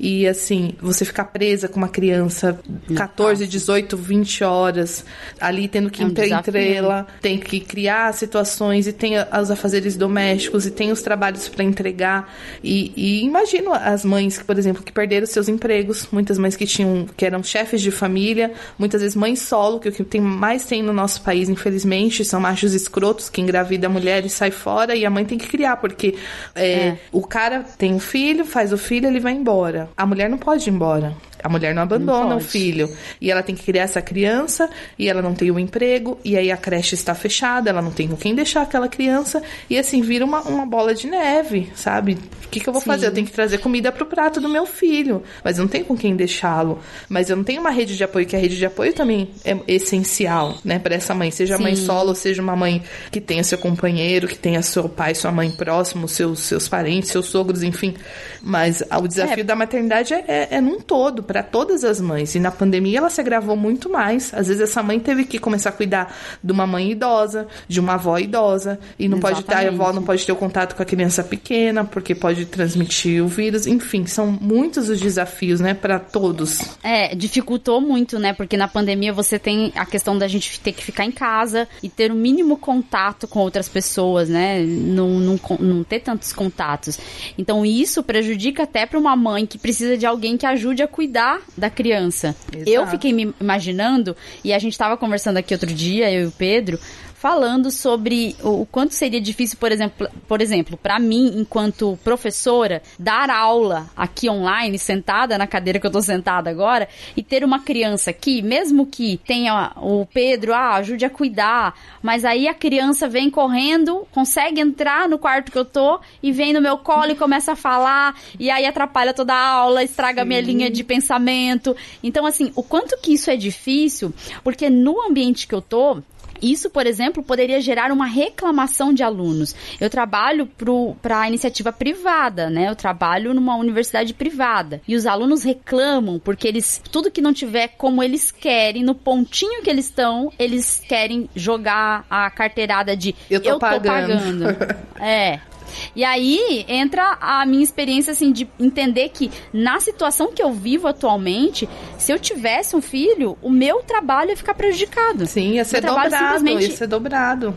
E assim, você ficar presa com uma criança 14, 18, 20 horas ali tendo que É um entrei-la, tem que criar situações e tem os afazeres domésticos e tem os trabalhos para entregar. E, e imagino as mães, que, por exemplo, que perderam seus empregos, muitas mães que tinham que eram chefes de família, muitas vezes mães solo, que o que tem mais tem no nosso país, infelizmente, são machos escrotos que engravida a mulher e sai fora e a mãe tem que criar, porque é, É. o cara tem um filho, faz o filho, ele vai embora. A mulher não pode ir embora. A mulher não abandona Não o filho. E ela tem que criar essa criança, e ela não tem o emprego, e aí a creche está fechada, ela não tem com quem deixar aquela criança, e assim, vira uma, uma bola de neve, sabe? O que, que eu vou Sim. fazer? Eu tenho que trazer comida pro prato do meu filho, mas eu não tenho com quem deixá-lo. Mas eu não tenho uma rede de apoio, que a rede de apoio também é essencial, né, para essa mãe. Seja mãe Sim. solo, seja uma mãe que tenha seu companheiro, que tenha seu pai, sua mãe próximo, seus, seus parentes, seus sogros, enfim. Mas o desafio É. da maternidade é, é, é num todo, para todas as mães. E na pandemia ela se agravou muito mais. Às vezes essa mãe teve que começar a cuidar de uma mãe idosa, de uma avó idosa, e não pode ter, a avó Exatamente. não pode ter o contato com a criança pequena, porque pode transmitir o vírus. Enfim, são muitos os desafios, né, para todos. É, dificultou muito, né? Porque na pandemia você tem a questão da gente ter que ficar em casa e ter o mínimo contato com outras pessoas, né? Não, não, não ter tantos contatos. Então isso prejudica até para uma mãe que precisa de alguém que ajude a cuidar da criança. Exato. Eu fiquei me imaginando, e a gente tava conversando aqui outro dia, eu e o Pedro, falando sobre o, quanto seria difícil, por exemplo, por exemplo, para mim, enquanto professora, dar aula aqui online, sentada na cadeira que eu tô sentada agora, e ter uma criança aqui, mesmo que tenha o Pedro, ah, ajude a cuidar, mas aí a criança vem correndo, consegue entrar no quarto que eu tô e vem no meu colo e começa a falar, e aí atrapalha toda a aula, estraga a minha linha de pensamento. Então, assim, o quanto que isso é difícil, porque no ambiente que eu tô, isso, por exemplo, poderia gerar uma reclamação de alunos. Eu trabalho para a iniciativa privada, né? Eu trabalho numa universidade privada. E os alunos reclamam porque eles, tudo que não tiver como eles querem, no pontinho que eles estão, eles querem jogar a carteirada de Eu tô pagando." pagando. É. E aí entra a minha experiência assim de entender que na situação que eu vivo atualmente, se eu tivesse um filho, o meu trabalho ia ficar prejudicado. Sim, ia ser dobrado, simplesmente- ia ser dobrado.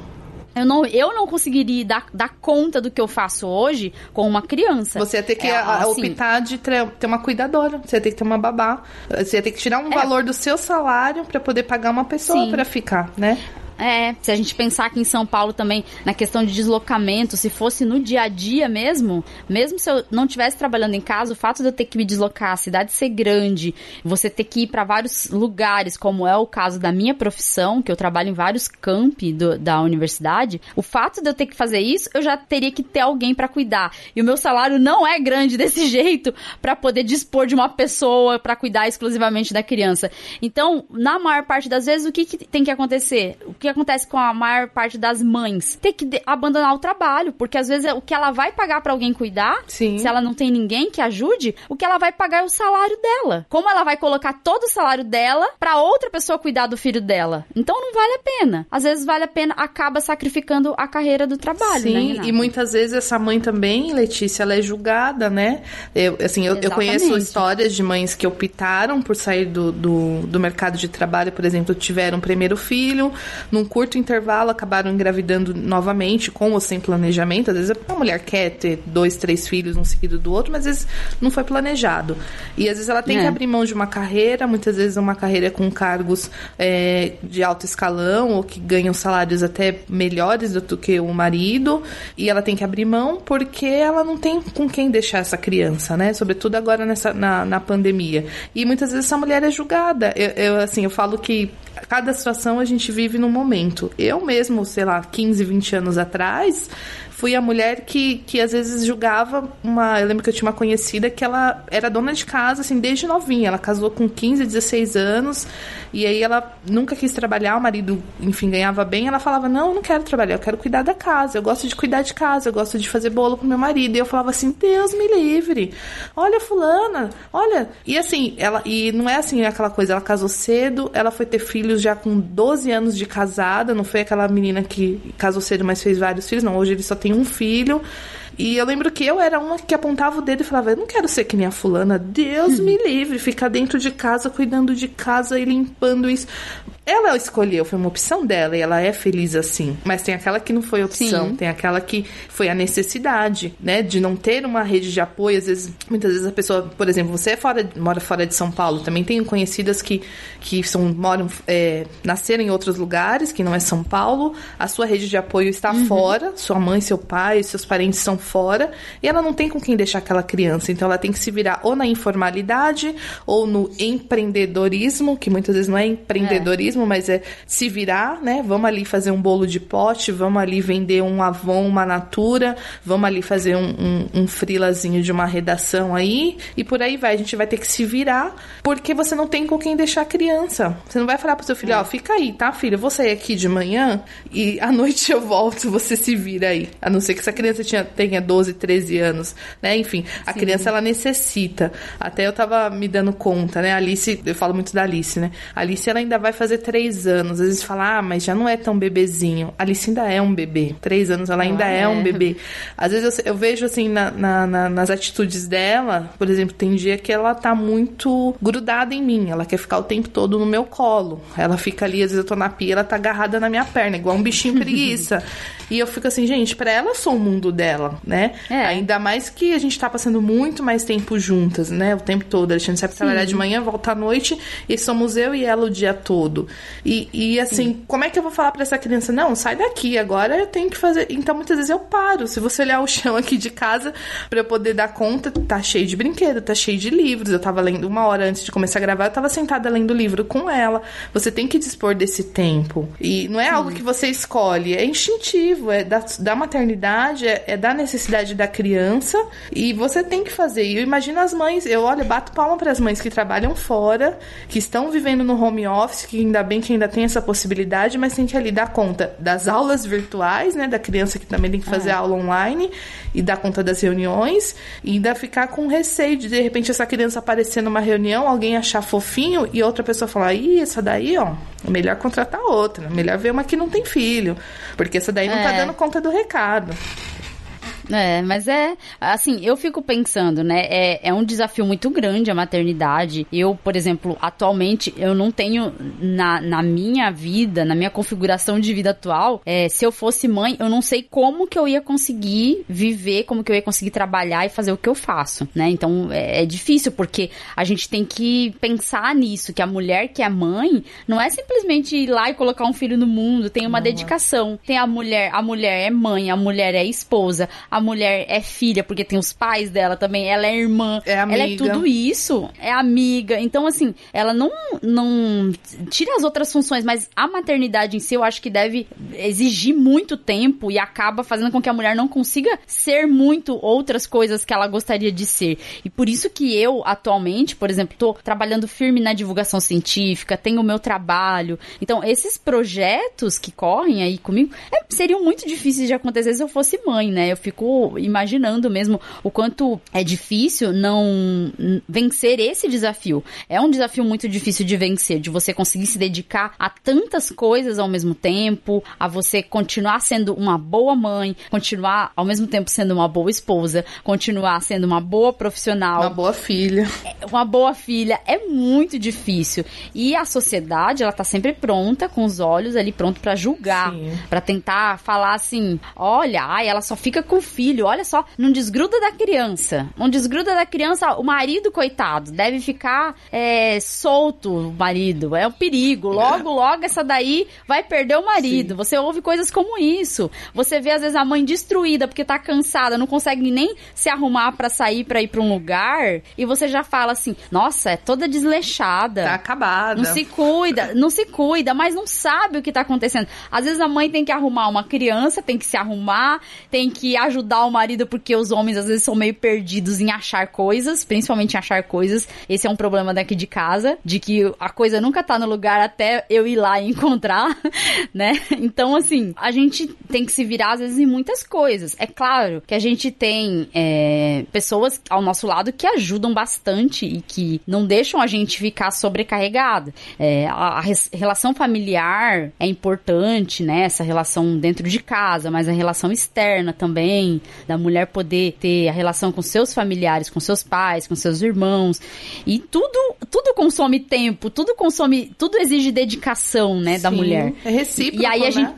Eu não, eu não conseguiria dar, dar conta do que eu faço hoje com uma criança. Você ia ter que É, assim, optar de ter uma cuidadora, você ia ter que ter uma babá, você ia ter que tirar um É. valor do seu salário pra poder pagar uma pessoa pra ficar, né? É, se a gente pensar aqui em São Paulo também, na questão de deslocamento, se fosse no dia a dia mesmo, mesmo se eu não estivesse trabalhando em casa, o fato de eu ter que me deslocar, a cidade ser grande, você ter que ir para vários lugares, como é o caso da minha profissão, que eu trabalho em vários campi do- da universidade, o fato de eu ter que fazer isso, eu já teria que ter alguém para cuidar. E o meu salário não é grande desse jeito para poder dispor de uma pessoa para cuidar exclusivamente da criança. Então, na maior parte das vezes, o que, que tem que acontecer? O que acontece com a maior parte das mães? Tem que abandonar o trabalho, porque às vezes o que ela vai pagar para alguém cuidar, Sim. se ela não tem ninguém que ajude, o que ela vai pagar é o salário dela. Como ela vai colocar todo o salário dela para outra pessoa cuidar do filho dela? Então não vale a pena. Às vezes vale a pena, acaba sacrificando a carreira do trabalho, né? Sim, Renata? e muitas vezes essa mãe também, Letícia, ela é julgada, né? Eu, assim, eu, eu conheço histórias de mães que optaram por sair do, do, do mercado de trabalho, por exemplo, tiveram o primeiro filho, num curto intervalo acabaram engravidando novamente, com ou sem planejamento. Às vezes a mulher quer ter dois, três filhos, um seguido do outro, mas às vezes não foi planejado. E às vezes ela tem É. que abrir mão de uma carreira, muitas vezes uma carreira com cargos é, de alto escalão, ou que ganham salários até melhores do que o marido, e ela tem que abrir mão porque ela não tem com quem deixar essa criança, né? Sobretudo agora nessa, na, na pandemia. E muitas vezes essa mulher é julgada. Eu, eu, assim, eu falo que cada situação a gente vive num momento. Eu mesmo, sei lá, 15, 20 anos atrás, fui a mulher que, que às vezes julgava uma. Eu lembro que eu tinha uma conhecida que ela era dona de casa, assim, desde novinha. Ela casou com 15, 16 anos. E aí ela nunca quis trabalhar, o marido, enfim, ganhava bem. Ela falava: Não, eu não quero trabalhar, eu quero cuidar da casa. Eu gosto de cuidar de casa, eu gosto de fazer bolo pro meu marido. E eu falava assim: Deus me livre. Olha, Fulana, olha. E assim, ela. E não é assim aquela coisa, ela casou cedo, ela foi ter filhos já com 12 anos de casada, não foi aquela menina que casou cedo, mas fez vários filhos, não. Hoje ele só tem um filho. E eu lembro que eu era uma que apontava o dedo e falava: Eu não quero ser que nem a fulana. Deus me livre, ficar dentro de casa, cuidando de casa e limpando isso. Ela escolheu, foi uma opção dela e ela é feliz assim. Mas tem aquela que não foi opção, Sim. tem aquela que foi a necessidade, né? De não ter uma rede de apoio. Às vezes, muitas vezes a pessoa, por exemplo, você é fora, mora fora de São Paulo, também tenho conhecidas que, que são, moram, é, nasceram em outros lugares, que não é São Paulo, a sua rede de apoio está uhum. fora, sua mãe, seu pai, seus parentes são fora, e ela não tem com quem deixar aquela criança. Então ela tem que se virar ou na informalidade ou no empreendedorismo, que muitas vezes não é empreendedorismo. É mesmo, mas é se virar, né? Vamos ali fazer um bolo de pote, vamos ali vender um Avon, uma Natura, vamos ali fazer um, um, um frilazinho de uma redação aí, e por aí vai. A gente vai ter que se virar, porque você não tem com quem deixar a criança. Você não vai falar pro seu filho, ó, oh, fica aí, tá, filho? Eu vou sair aqui de manhã e à noite eu volto, você se vira aí. A não ser que essa criança tinha, tenha 12, 13 anos, né? Enfim, a Sim. criança ela necessita. Até eu tava me dando conta, né? A Alice, eu falo muito da Alice, né? A Alice ela ainda vai fazer três anos. Às vezes fala, ah, mas já não é tão bebezinho. A Alice ainda é um bebê. Três anos, ela ainda é. é. um bebê. Às vezes eu, eu vejo, assim, na, na, na, nas atitudes dela, por exemplo, tem dia que ela tá muito grudada em mim. Ela quer ficar o tempo todo no meu colo. Ela fica ali, às vezes eu tô na pia, ela tá agarrada na minha perna, igual um bichinho preguiça. e eu fico assim, gente, para ela eu sou o mundo dela, né? É. Ainda mais que a gente tá passando muito mais tempo juntas, né? O tempo todo. A gente sai pra trabalhar de manhã, volta à noite e somos eu e ela o dia todo. E, e assim, Sim. como é que eu vou falar para essa criança? Não, sai daqui, agora eu tenho que fazer. Então muitas vezes eu paro. Se você olhar o chão aqui de casa para eu poder dar conta, tá cheio de brinquedo, tá cheio de livros. Eu tava lendo uma hora antes de começar a gravar, eu tava sentada lendo livro com ela. Você tem que dispor desse tempo. E não é Sim. algo que você escolhe, é instintivo, é da, da maternidade, é, é da necessidade da criança e você tem que fazer. E eu imagino as mães, eu olho, bato palma para as mães que trabalham fora, que estão vivendo no home office, que ainda bem que ainda tem essa possibilidade, mas tem que ali dar conta das aulas virtuais, né, da criança que também tem que fazer é. aula online e dar conta das reuniões e ainda ficar com receio de de repente essa criança aparecer numa reunião, alguém achar fofinho e outra pessoa falar: "Ih, essa daí, ó, é melhor contratar outra, melhor ver uma que não tem filho, porque essa daí não tá é. tá dando conta do recado". É, mas é assim, eu fico pensando, né? É, é um desafio muito grande a maternidade. Eu, por exemplo, atualmente eu não tenho na, na minha vida, na minha configuração de vida atual, é, se eu fosse mãe, eu não sei como que eu ia conseguir viver, como que eu ia conseguir trabalhar e fazer o que eu faço, né? Então é, é difícil porque a gente tem que pensar nisso, que a mulher que é mãe não é simplesmente ir lá e colocar um filho no mundo, tem uma não, é. dedicação. Tem a mulher, a mulher é mãe, a mulher é esposa, a mulher é filha, porque tem os pais dela também, ela é irmã, é ela é tudo isso, é amiga. Então, assim, ela não, não tira as outras funções, mas a maternidade em si eu acho que deve exigir muito tempo e acaba fazendo com que a mulher não consiga ser muito outras coisas que ela gostaria de ser. E por isso que eu, atualmente, por exemplo, tô trabalhando firme na divulgação científica, tenho o meu trabalho. Então, esses projetos que correm aí comigo é, seriam muito difíceis de acontecer se eu fosse mãe, né? Eu fico imaginando mesmo o quanto é difícil não vencer esse desafio. É um desafio muito difícil de vencer, de você conseguir se dedicar a tantas coisas ao mesmo tempo, a você continuar sendo uma boa mãe, continuar ao mesmo tempo sendo uma boa esposa, continuar sendo uma boa profissional, uma boa filha. É, uma boa filha é muito difícil. E a sociedade, ela tá sempre pronta com os olhos ali pronto para julgar, para tentar falar assim: "Olha, ai, ela só fica com filho olha só, não desgruda da criança. Não desgruda da criança, o marido, coitado, deve ficar é, solto, o marido. É um perigo. Logo, logo, essa daí vai perder o marido. Sim. Você ouve coisas como isso. Você vê, às vezes, a mãe destruída porque tá cansada, não consegue nem se arrumar para sair para ir pra um lugar. E você já fala assim: nossa, é toda desleixada. Tá acabada. Não se cuida, não se cuida, mas não sabe o que tá acontecendo. Às vezes a mãe tem que arrumar uma criança, tem que se arrumar, tem que ajudar ajudar o marido porque os homens às vezes são meio perdidos em achar coisas, principalmente em achar coisas. Esse é um problema daqui de casa, de que a coisa nunca tá no lugar até eu ir lá e encontrar, né? Então, assim, a gente tem que se virar às vezes em muitas coisas. É claro que a gente tem é, pessoas ao nosso lado que ajudam bastante e que não deixam a gente ficar sobrecarregado. É, a, a relação familiar é importante, né? Essa relação dentro de casa, mas a relação externa também mãe, da mulher poder ter a relação com seus familiares, com seus pais, com seus irmãos. E tudo, tudo consome tempo, tudo consome, tudo exige dedicação, né, da Sim, mulher. É recíproco, E aí a né? gente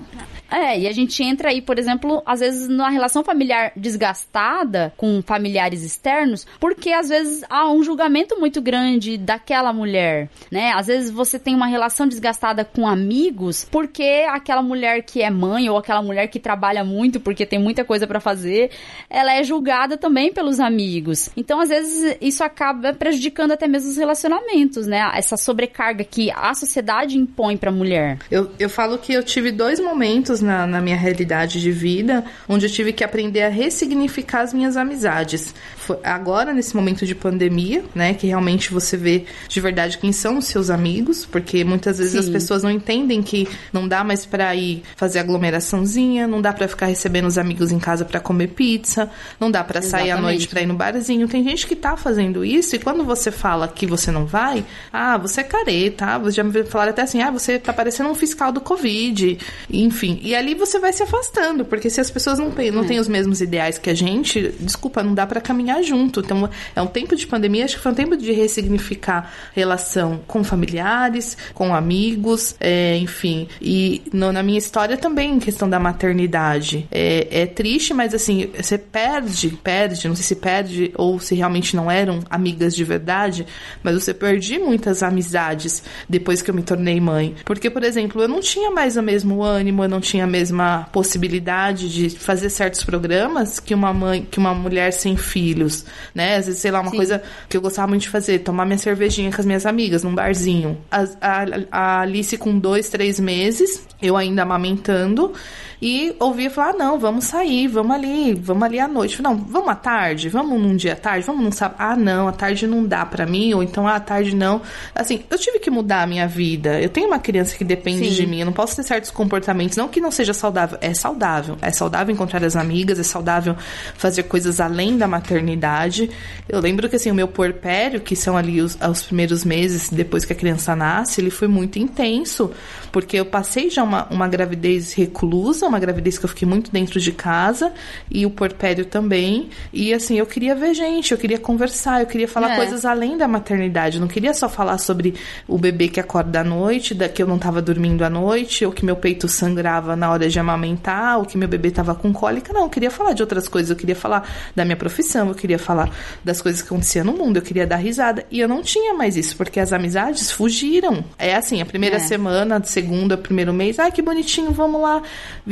é, e a gente entra aí, por exemplo, às vezes numa relação familiar desgastada com familiares externos, porque às vezes há um julgamento muito grande daquela mulher, né? Às vezes você tem uma relação desgastada com amigos, porque aquela mulher que é mãe ou aquela mulher que trabalha muito porque tem muita coisa pra fazer, ela é julgada também pelos amigos. Então, às vezes isso acaba prejudicando até mesmo os relacionamentos, né? Essa sobrecarga que a sociedade impõe pra mulher. Eu, eu falo que eu tive dois momentos na, na minha realidade de vida onde eu tive que aprender a ressignificar as minhas amizades. Foi agora, nesse momento de pandemia, né, que realmente você vê de verdade quem são os seus amigos, porque muitas vezes Sim. as pessoas não entendem que não dá mais pra ir fazer aglomeraçãozinha, não dá pra ficar recebendo os amigos em casa pra comer pizza, não dá pra sair à noite pra ir no barzinho. Tem gente que tá fazendo isso e quando você fala que você não vai, ah, você é careta, ah, você já me falaram até assim, ah, você tá parecendo um fiscal do Covid, enfim. E ali você vai se afastando, porque se as pessoas não têm, não têm os mesmos ideais que a gente, desculpa, não dá pra caminhar junto. Então, é um tempo de pandemia, acho que foi um tempo de ressignificar relação com familiares, com amigos, é, enfim. E no- na minha história também, em questão da maternidade. É, é triste, mas assim, você perde, perde, não sei se perde ou se realmente não eram amigas de verdade, mas você perdi muitas amizades depois que eu me tornei mãe. Porque, por exemplo, eu não tinha mais o mesmo ânimo, eu não tinha a mesma possibilidade de fazer certos programas que uma mãe, que uma mulher sem filhos, né? Às vezes, sei lá, uma Sim. coisa que eu gostava muito de fazer, tomar minha cervejinha com as minhas amigas num barzinho. A, a, a Alice com dois, três meses, eu ainda amamentando, e ouvia falar, ah, não, vamos sair, vamos ali, vamos ali à noite. Não, vamos à tarde, vamos num dia à tarde, vamos num sábado. Ah, não, à tarde não dá pra mim, ou então ah, à tarde não. Assim, eu tive que mudar a minha vida. Eu tenho uma criança que depende Sim. de mim, eu não posso ter certos comportamentos, não que não seja saudável, é saudável. É saudável encontrar as amigas, é saudável fazer coisas além da maternidade. Eu lembro que assim, o meu porpério, que são ali os, os primeiros meses depois que a criança nasce, ele foi muito intenso, porque eu passei já uma, uma gravidez reclusa, uma gravidez que eu fiquei muito dentro de casa, e o porpério também. E assim, eu queria ver gente, eu queria conversar, eu queria falar É. coisas além da maternidade. Eu não queria só falar sobre o bebê que acorda à noite, da que eu não estava dormindo à noite, ou que meu peito sangrava na hora de amamentar, ou que meu bebê estava com cólica. Não, eu queria falar de outras coisas. Eu queria falar da minha profissão, eu queria falar das coisas que aconteciam no mundo, eu queria dar risada. E eu não tinha mais isso, porque as amizades fugiram. É assim, a primeira É. semana, a segunda, primeiro mês, ai que bonitinho, vamos lá,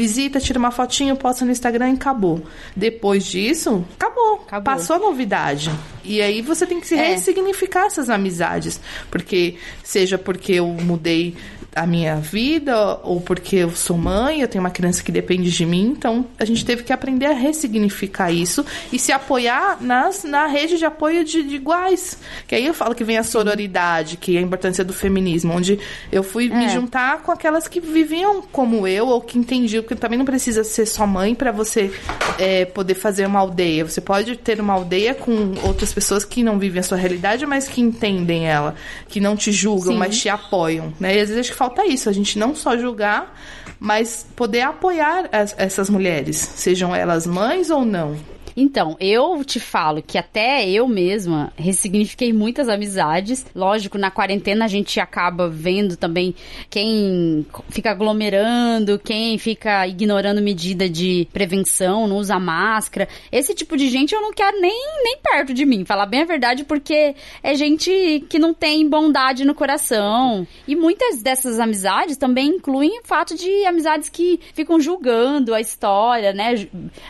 visita, tira uma fotinho, posta no Instagram e acabou. Depois disso, acabou. Acabou. Passou a novidade. E aí você tem que se É. ressignificar essas amizades. Porque, seja porque eu mudei a minha vida, ou porque eu sou mãe, eu tenho uma criança que depende de mim, então a gente teve que aprender a ressignificar isso e se apoiar nas, na rede de apoio de, de iguais. Que aí eu falo que vem a sororidade, que é a importância do feminismo, onde eu fui me É. juntar com aquelas que viviam como eu, ou que entendiam, porque também não precisa ser só mãe para você é, poder fazer uma aldeia. Você pode ter uma aldeia com outras pessoas que não vivem a sua realidade, mas que entendem ela, que não te julgam, Sim. mas te apoiam. Né? E às vezes acho que falta isso, a gente não só julgar, mas poder apoiar as- essas mulheres, sejam elas mães ou não. Então, eu te falo que até eu mesma ressignifiquei muitas amizades. Lógico, na quarentena a gente acaba vendo também quem fica aglomerando, quem fica ignorando medida de prevenção, não usa máscara. Esse tipo de gente eu não quero nem, nem perto de mim, falar bem a verdade, porque é gente que não tem bondade no coração. E muitas dessas amizades também incluem o fato de amizades que ficam julgando a história, né?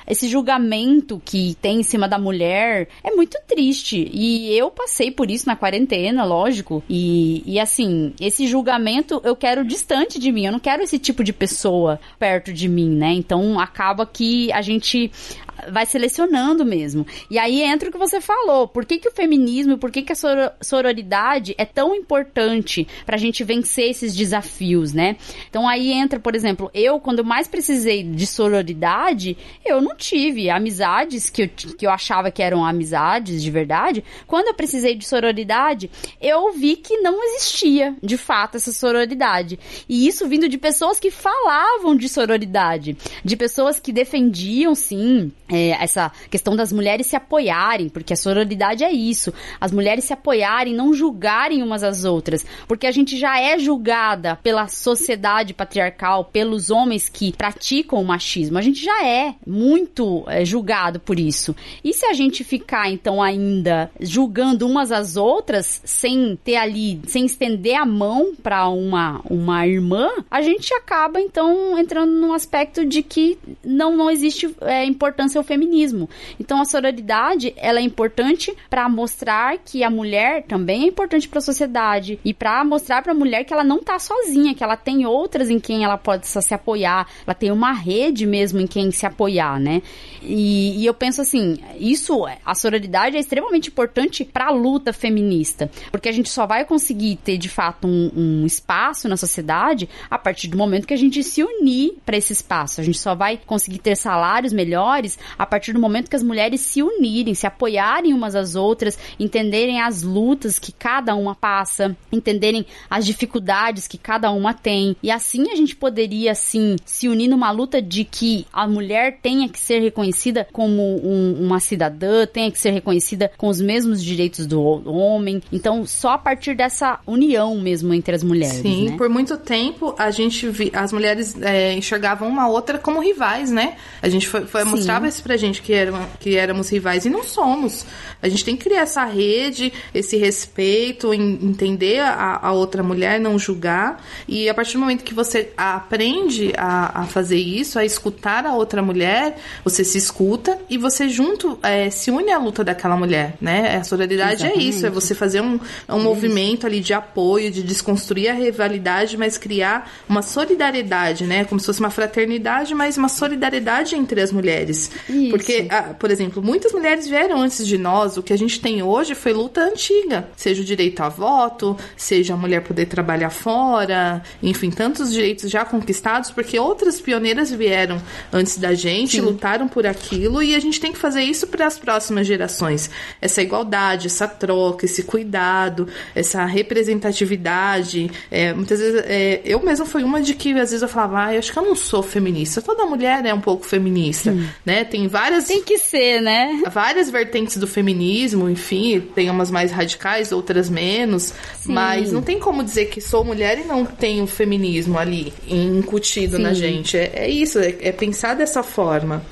Esse julgamento que tem em cima da mulher é muito triste. E eu passei por isso na quarentena, lógico. E, e assim, esse julgamento eu quero distante de mim. Eu não quero esse tipo de pessoa perto de mim, né? Então acaba que a gente vai selecionando mesmo. E aí entra o que você falou. Por que, que o feminismo, por que, que a soro- sororidade é tão importante pra gente vencer esses desafios, né? Então aí entra, por exemplo, eu, quando mais precisei de sororidade, eu não tive amizades que eu, que eu achava que eram amizades de verdade. Quando eu precisei de sororidade, eu vi que não existia, de fato, essa sororidade. E isso vindo de pessoas que falavam de sororidade, de pessoas que defendiam, sim, é, essa questão das mulheres se apoiarem, porque a sororidade é isso, as mulheres se apoiarem, não julgarem umas às outras, porque a gente já é julgada pela sociedade patriarcal, pelos homens que praticam o machismo, a gente já é muito é, julgado por isso. E se a gente ficar então ainda julgando umas às outras, sem ter ali, sem estender a mão para uma uma irmã, a gente acaba então entrando num aspecto de que não não existe é, importância o feminismo. Então a sororidade, ela é importante para mostrar que a mulher também é importante para a sociedade e para mostrar para a mulher que ela não tá sozinha, que ela tem outras em quem ela pode se apoiar, ela tem uma rede mesmo em quem se apoiar, né? E, e eu penso assim, isso, a sororidade é extremamente importante para a luta feminista, porque a gente só vai conseguir ter de fato um, um espaço na sociedade a partir do momento que a gente se unir para esse espaço. A gente só vai conseguir ter salários melhores a partir do momento que as mulheres se unirem, se apoiarem umas às outras, entenderem as lutas que cada uma passa, entenderem as dificuldades que cada uma tem. E assim a gente poderia, assim, se unir numa luta de que a mulher tenha que ser reconhecida como um, uma cidadã, tenha que ser reconhecida com os mesmos direitos do homem. Então, só a partir dessa união mesmo entre as mulheres. Sim, né? por muito tempo a gente vi, as mulheres é, enxergavam uma outra como rivais, né? A gente foi, foi mostrava isso pra gente que, eram, que éramos rivais e não somos. A gente tem que criar essa rede, esse respeito, entender a, a outra mulher, não julgar. E a partir do momento que você aprende a, a fazer isso, a escutar a outra mulher, você se escuta e você junto é, se une à luta daquela mulher, né? A sororidade Exatamente. é isso, é você fazer um, um movimento ali de apoio, de desconstruir a rivalidade, mas criar uma solidariedade, né? Como se fosse uma fraternidade, mas uma solidariedade entre as mulheres. Isso. Porque, ah, por exemplo, muitas mulheres vieram antes de nós. O que a gente tem hoje foi luta antiga. Seja o direito a voto, seja a mulher poder trabalhar fora, enfim, tantos direitos já conquistados, porque outras pioneiras vieram antes da gente, Sim. lutaram por aquilo, e a gente tem que fazer isso para as próximas gerações. Essa igualdade, essa troca, esse cuidado, essa representatividade. É, muitas vezes, é, eu mesma fui uma de que às vezes eu falava, ah, eu acho que eu não sou feminista. Toda mulher é um pouco feminista, Sim. né? Tem várias. Tem que ser, né? Várias vertentes do feminismo, enfim, tem umas mais radicais, outras menos. Sim. Mas não tem como dizer que sou mulher e não tenho feminismo ali incutido Sim. na gente. É, é isso, é, é pensar dessa forma.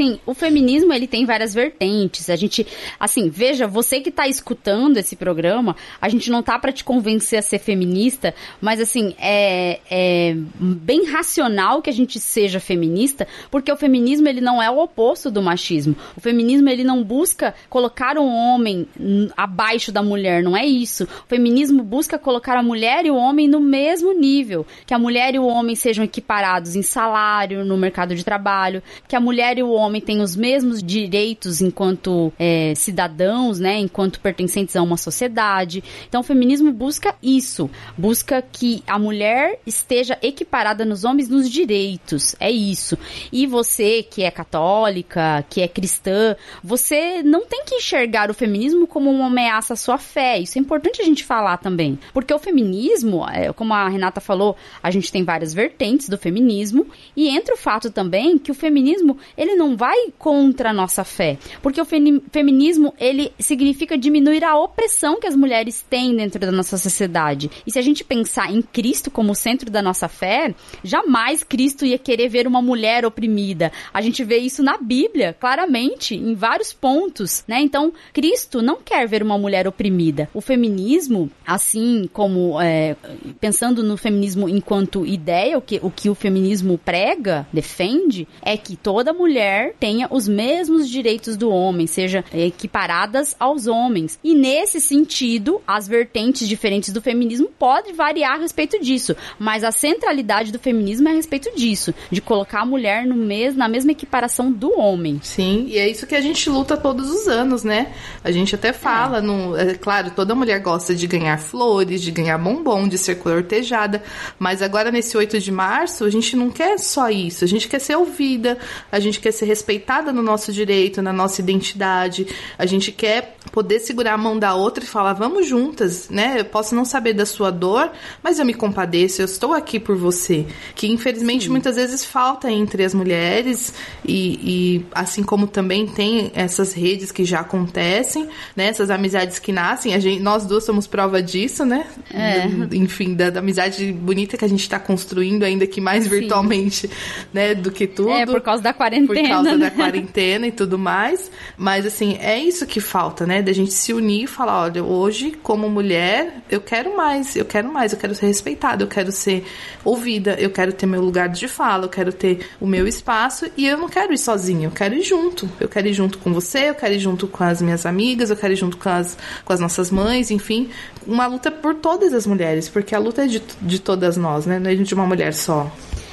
Sim, o feminismo ele tem várias vertentes. A gente, assim, veja, você que tá escutando esse programa, a gente não tá para te convencer a ser feminista, mas assim, é, é bem racional que a gente seja feminista, porque o feminismo ele não é o oposto do machismo. O feminismo ele não busca colocar um homem abaixo da mulher, não é isso. O feminismo busca colocar a mulher e o homem no mesmo nível, que a mulher e o homem sejam equiparados em salário, no mercado de trabalho, que a mulher e o homem tem os mesmos direitos enquanto é, cidadãos, né, enquanto pertencentes a uma sociedade. Então, o feminismo busca isso, busca que a mulher esteja equiparada nos homens nos direitos, é isso. E você que é católica, que é cristã, você não tem que enxergar o feminismo como uma ameaça à sua fé. Isso é importante a gente falar também, porque o feminismo, é, como a Renata falou, a gente tem várias vertentes do feminismo e entra o fato também que o feminismo ele não vai contra a nossa fé, porque o feminismo ele significa diminuir a opressão que as mulheres têm dentro da nossa sociedade. E se a gente pensar em Cristo como centro da nossa fé, jamais Cristo ia querer ver uma mulher oprimida. A gente vê isso na Bíblia, claramente, em vários pontos, né? Então, Cristo não quer ver uma mulher oprimida. O feminismo, assim como é, pensando no feminismo enquanto ideia, o que, o que o feminismo prega, defende, é que toda mulher mulher tenha os mesmos direitos do homem, seja equiparadas aos homens. E nesse sentido, as vertentes diferentes do feminismo podem variar a respeito disso, mas a centralidade do feminismo é a respeito disso, de colocar a mulher no mes na mesma equiparação do homem. Sim, e é isso que a gente luta todos os anos, né? A gente até fala, é. No, é claro, toda mulher gosta de ganhar flores, de ganhar bombom, de ser cortejada, mas agora nesse 8 de março, a gente não quer só isso, a gente quer ser ouvida, a gente quer ser respeitada no nosso direito, na nossa identidade. A gente quer poder segurar a mão da outra e falar, vamos juntas, né? Eu posso não saber da sua dor, mas eu me compadeço, eu estou aqui por você. Que infelizmente Sim. muitas vezes falta entre as mulheres e, e, assim como também tem essas redes que já acontecem, né? Essas amizades que nascem, a gente, nós duas somos prova disso, né? É. Enfim, da, da, amizade bonita que a gente está construindo, ainda que mais Sim. virtualmente, né? Do que tudo. É, por causa da quarentena. Causa né? da quarentena e tudo mais. Mas assim, é isso que falta, né? Da gente se unir e falar, olha, hoje, como mulher, eu quero mais, eu quero mais, eu quero ser respeitada, eu quero ser ouvida, eu quero ter meu lugar de fala, eu quero ter o meu espaço e eu não quero ir sozinha, eu quero ir junto. Eu quero ir junto com você, eu quero ir junto com as minhas amigas, eu quero ir junto com as, com as nossas mães, enfim. Uma luta por todas as mulheres, porque a luta é de, de todas nós, né? Não é de uma mulher só.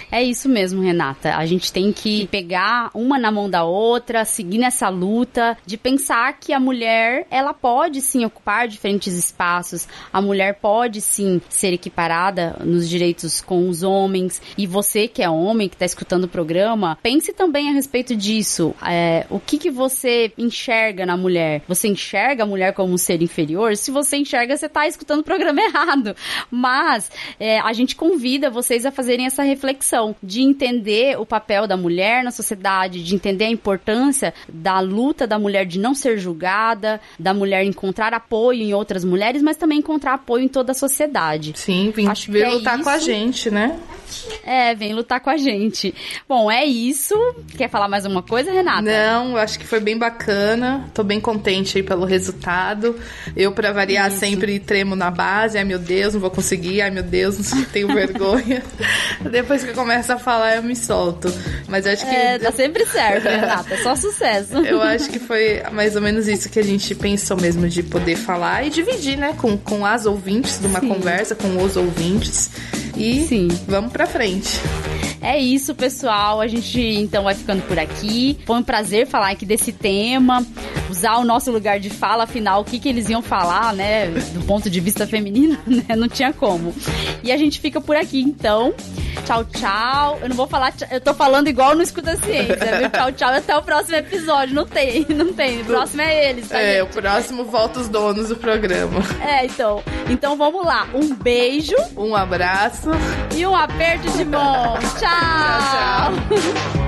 É isso mesmo, Renata. A gente tem que pegar uma na mão da outra, seguir nessa luta de pensar que a mulher, ela pode sim ocupar diferentes espaços, a mulher pode sim ser equiparada nos direitos com os homens. E você que é homem, que está escutando o programa, pense também a respeito disso. É, o que, que você enxerga na mulher? Você enxerga a mulher como um ser inferior? Se você enxerga, você está escutando o programa errado. Mas é, a gente convida vocês a fazerem essa reflexão de entender o papel da mulher na sociedade, de entender a importância da luta da mulher de não ser julgada, da mulher encontrar apoio em outras mulheres, mas também encontrar apoio em toda a sociedade. Sim, vem, Acho vir é lutar isso. com a gente, né? É, vem lutar com a gente. Bom, é isso. Quer falar mais uma coisa, Renata? Não, acho que foi bem bacana. Tô bem contente aí pelo resultado. Eu, para variar, isso. sempre tremo na base. Ai, meu Deus, não vou conseguir. Ai, meu Deus, tenho vergonha. Depois que eu começo a falar, eu me solto. Mas eu acho que. É, tá sempre certo, Renata. É só sucesso. Eu acho que foi mais ou menos isso que a gente pensou mesmo de poder falar e dividir, né, com, com as ouvintes de uma Sim. conversa, com os ouvintes. E Sim. vamos pra frente. É isso, pessoal. A gente então vai ficando por aqui. Foi um prazer falar aqui desse tema, usar o nosso lugar de fala, afinal, o que, que eles iam falar, né? Do ponto de vista feminino, né? Não tinha como. E a gente fica por aqui, então. Tchau, tchau. Eu não vou falar, eu tô falando igual no Escuta Ciência, viu? Tchau, tchau. Até o próximo episódio. Não tem, não tem. O próximo é eles, tá, É, gente? o próximo volta os donos do programa. É, então. Então vamos lá. Um beijo. Um abraço. E um aperto de mão. tchau. tchau, tchau.